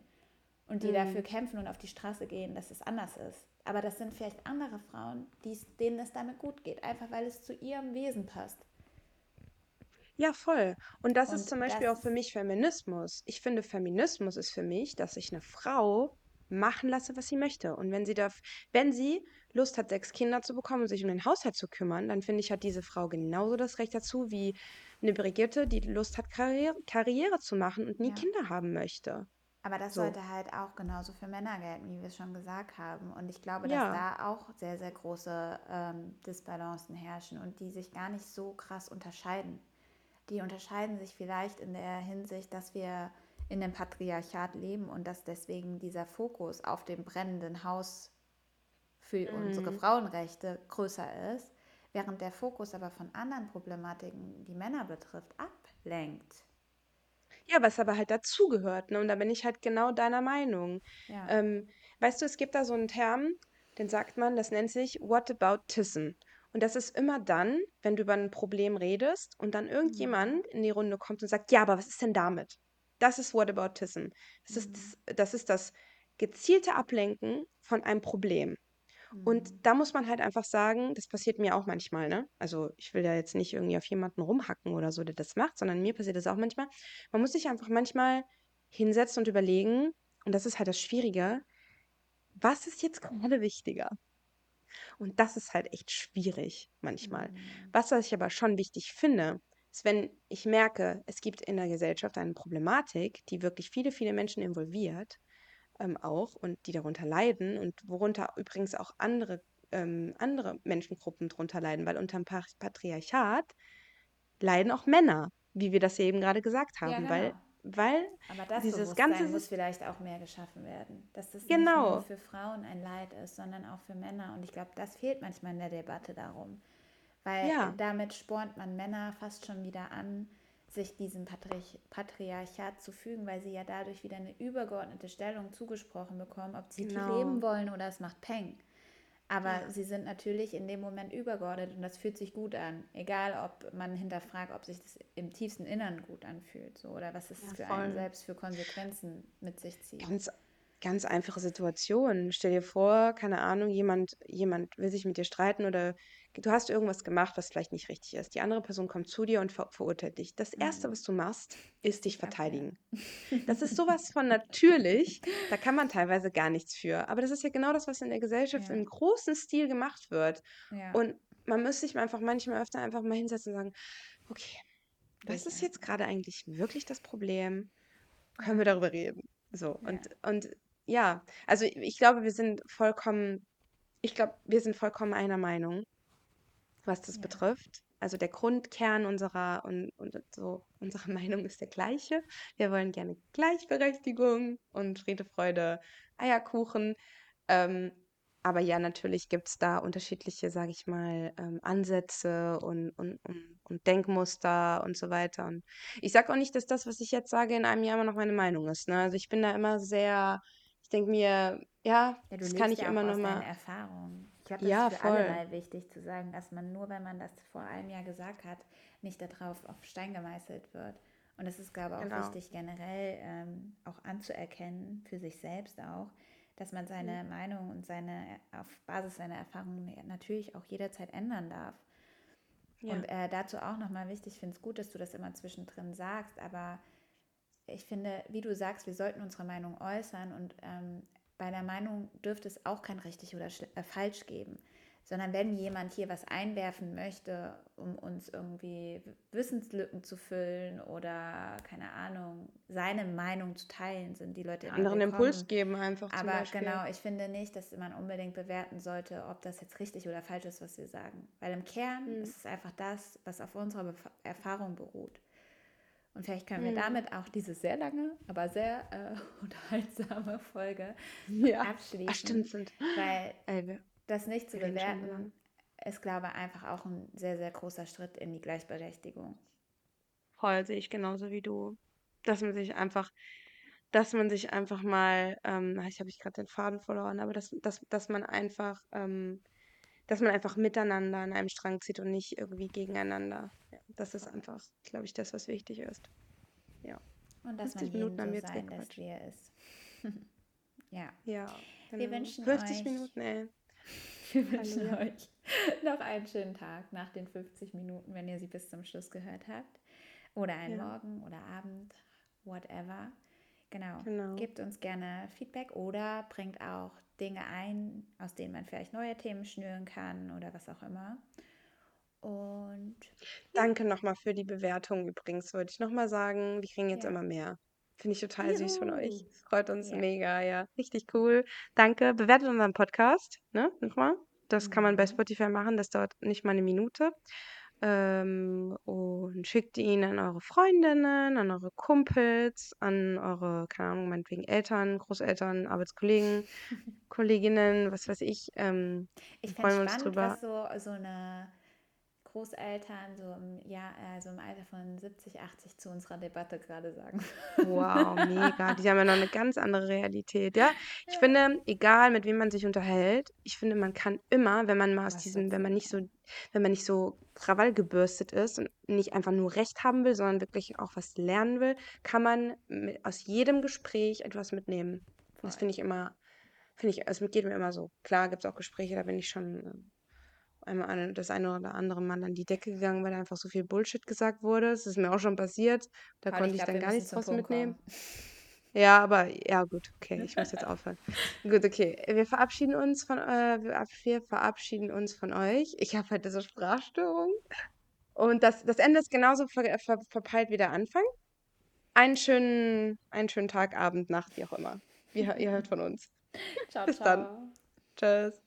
und die mhm. dafür kämpfen und auf die Straße gehen, dass es anders ist. Aber das sind vielleicht andere Frauen, denen es damit gut geht, einfach weil es zu ihrem Wesen passt. Ja, voll. Und das und ist zum Beispiel auch für mich Feminismus. Ich finde, Feminismus ist für mich, dass sich eine Frau machen lasse, was sie möchte. Und wenn sie darf, wenn sie Lust hat, sechs Kinder zu bekommen und sich um den Haushalt zu kümmern, dann finde ich, hat diese Frau genauso das Recht dazu wie eine Brigitte, die Lust hat, Karriere, Karriere zu machen und nie ja. Kinder haben möchte. Aber das so. sollte halt auch genauso für Männer gelten, wie wir es schon gesagt haben. Und ich glaube, dass ja. da auch sehr, sehr große ähm, Disbalancen herrschen und die sich gar nicht so krass unterscheiden. Die unterscheiden sich vielleicht in der Hinsicht, dass wir in dem Patriarchat leben und dass deswegen dieser Fokus auf dem brennenden Haus für mhm. unsere Frauenrechte größer ist, während der Fokus aber von anderen Problematiken, die Männer betrifft, ablenkt. Ja, was aber halt dazugehört, ne? Und da bin ich halt genau deiner Meinung. Ja. Ähm, weißt du, es gibt da so einen Term, den sagt man, das nennt sich What about Tism? Und das ist immer dann, wenn du über ein Problem redest und dann irgendjemand mhm. in die Runde kommt und sagt, ja, aber was ist denn damit? Das ist Whataboutism. Das, mhm. ist das, das ist das gezielte Ablenken von einem Problem. Und mhm. da muss man halt einfach sagen, das passiert mir auch manchmal, ne? Also ich will ja jetzt nicht irgendwie auf jemanden rumhacken oder so, der das macht, sondern mir passiert das auch manchmal. Man muss sich einfach manchmal hinsetzen und überlegen, und das ist halt das Schwierige, was ist jetzt gerade wichtiger? Und das ist halt echt schwierig manchmal. Mhm. Was, was ich aber schon wichtig finde, ist, wenn ich merke, es gibt in der Gesellschaft eine Problematik, die wirklich viele, viele Menschen involviert, ähm, auch und die darunter leiden und worunter übrigens auch andere, ähm, andere Menschengruppen darunter leiden, weil unter dem Patriarchat leiden auch Männer, wie wir das ja eben gerade gesagt haben, ja, genau. weil weil aber das dieses ganze muss vielleicht auch mehr geschaffen werden, dass das genau. nicht nur für Frauen ein Leid ist, sondern auch für Männer und ich glaube, das fehlt manchmal in der Debatte darum. Weil ja. damit spornt man Männer fast schon wieder an, sich diesem Patri Patriarchat zu fügen, weil sie ja dadurch wieder eine übergeordnete Stellung zugesprochen bekommen, ob sie genau. leben wollen oder es macht Peng. Aber ja. sie sind natürlich in dem Moment übergeordnet und das fühlt sich gut an. Egal, ob man hinterfragt, ob sich das im tiefsten Innern gut anfühlt so, oder was es ja, für einen selbst für Konsequenzen mit sich zieht. Ganz ganz einfache Situation. Stell dir vor, keine Ahnung, jemand, jemand will sich mit dir streiten oder du hast irgendwas gemacht, was vielleicht nicht richtig ist. Die andere Person kommt zu dir und ver verurteilt dich. Das Erste, mhm. was du machst, ist dich verteidigen. [LAUGHS] Das ist sowas von natürlich. Da kann man teilweise gar nichts für. Aber das ist ja genau das, was in der Gesellschaft ja. im großen Stil gemacht wird. Ja. Und man müsste sich einfach manchmal öfter einfach mal hinsetzen und sagen, okay, was ist jetzt gerade eigentlich wirklich das Problem? Können wir darüber reden? So, ja. und, und ja, also ich glaube, wir sind vollkommen, ich glaube, wir sind vollkommen einer Meinung, was das ja. betrifft. Also der Grundkern unserer und, und so [LAUGHS] unserer Meinung ist der gleiche. Wir wollen gerne Gleichberechtigung und Friede, Freude, Eierkuchen. Ähm, aber ja, natürlich gibt es da unterschiedliche, sage ich mal, ähm, Ansätze und, und, und, und, Denkmuster und so weiter. Und ich sage auch nicht, dass das, was ich jetzt sage, in einem Jahr immer noch meine Meinung ist. Ne? Also ich bin da immer sehr denke mir, ja, ja das kann ich ja immer noch mal. Erfahrung. Ich glaube, das ja, ist für voll. alle wichtig zu sagen, dass man nur, wenn man das vor einem Jahr gesagt hat, nicht darauf auf Stein gemeißelt wird. Und es ist, glaube ich, auch genau. wichtig, generell ähm, auch anzuerkennen, für sich selbst auch, dass man seine mhm. Meinung und seine, auf Basis seiner Erfahrungen natürlich auch jederzeit ändern darf. Ja. Und äh, dazu auch nochmal wichtig, ich finde es gut, dass du das immer zwischendrin sagst, aber ich finde, wie du sagst, wir sollten unsere Meinung äußern und ähm, bei der Meinung dürfte es auch kein richtig oder äh, falsch geben, sondern wenn jemand hier was einwerfen möchte, um uns irgendwie Wissenslücken zu füllen oder keine Ahnung, seine Meinung zu teilen, sind die Leute anderen Impuls geben einfach. Aber genau, ich finde nicht, dass man unbedingt bewerten sollte, ob das jetzt richtig oder falsch ist, was wir sagen, weil im Kern mhm. ist es einfach das, was auf unserer Erfahrung beruht. Und vielleicht können wir mhm. damit auch diese sehr lange, aber sehr äh, [LAUGHS] unterhaltsame Folge ja. abschließen. Ach, stimmt, sind. Weil Ey, das nicht zu bewerten, ist, glaube ich, einfach auch ein sehr, sehr großer Schritt in die Gleichberechtigung. Voll sehe ich genauso wie du. Dass man sich einfach, dass man sich einfach mal, ähm, ich habe ich gerade den Faden verloren, aber dass, dass, dass man einfach, ähm, dass man einfach miteinander an einem Strang zieht und nicht irgendwie gegeneinander. Ja, das ist einfach, glaube ich, das, was wichtig ist. Ja. Und dass man Minuten wir so sein lässt, wie er ist. ja. Ja. Genau. Wir wünschen 50 euch, Minuten, ey. [LAUGHS] Wir wünschen Hallo. euch [LAUGHS] noch einen schönen Tag nach den 50 Minuten, wenn ihr sie bis zum Schluss gehört habt. Oder einen ja. Morgen oder Abend, whatever. Genau. genau. Gebt uns gerne Feedback oder bringt auch Dinge ein, aus denen man vielleicht neue Themen schnüren kann oder was auch immer. Und danke nochmal für die Bewertung übrigens, wollte ich nochmal sagen. Wir kriegen jetzt ja. immer mehr. Finde ich total Juhu. süß von euch. Freut uns ja. mega, ja. Richtig cool. Danke. Bewertet unseren Podcast, ne? Nochmal. Das mhm. kann man bei mhm. Spotify machen, das dauert nicht mal eine Minute. Ähm, und schickt ihn an eure Freundinnen, an eure Kumpels, an eure, keine Ahnung, meinetwegen Eltern, Großeltern, Arbeitskollegen, [LAUGHS] Kolleginnen, was weiß ich. Ähm, ich freuen uns spannend, drüber. was so, so eine Großeltern so im, Jahr, also im Alter von 70, 80 zu unserer Debatte gerade sagen. Wow, [LAUGHS] mega. Die haben ja noch eine ganz andere Realität. Ja, ich ja. finde, egal mit wem man sich unterhält, ich finde, man kann immer, wenn man mal aus diesem, wenn man nicht so, wenn man nicht so Krawall gebürstet ist und nicht einfach nur Recht haben will, sondern wirklich auch was lernen will, kann man mit, aus jedem Gespräch etwas mitnehmen. Voll. Das finde ich immer, finde ich, es geht mir immer so. Klar gibt es auch Gespräche, da bin ich schon ähm, einmal das eine oder andere Mal an die Decke gegangen, weil einfach so viel Bullshit gesagt wurde. Das ist mir auch schon passiert. Da Paul, konnte ich, glaub, dann gar nichts draus mitnehmen. Ja, aber ja, gut, okay, [LAUGHS] ich muss jetzt aufhören. gut, okay. Wir verabschieden uns von äh, wir verabschieden uns von euch. Ich habe halt diese Sprachstörung. Und das, das Ende ist genauso ver, ver, verpeilt wie der Anfang. Einen schönen, einen schönen Tag, Abend, Nacht, wie auch immer. Ihr, ihr hört von uns. [LAUGHS] Ciao, Bis ciao. dann. Tschüss.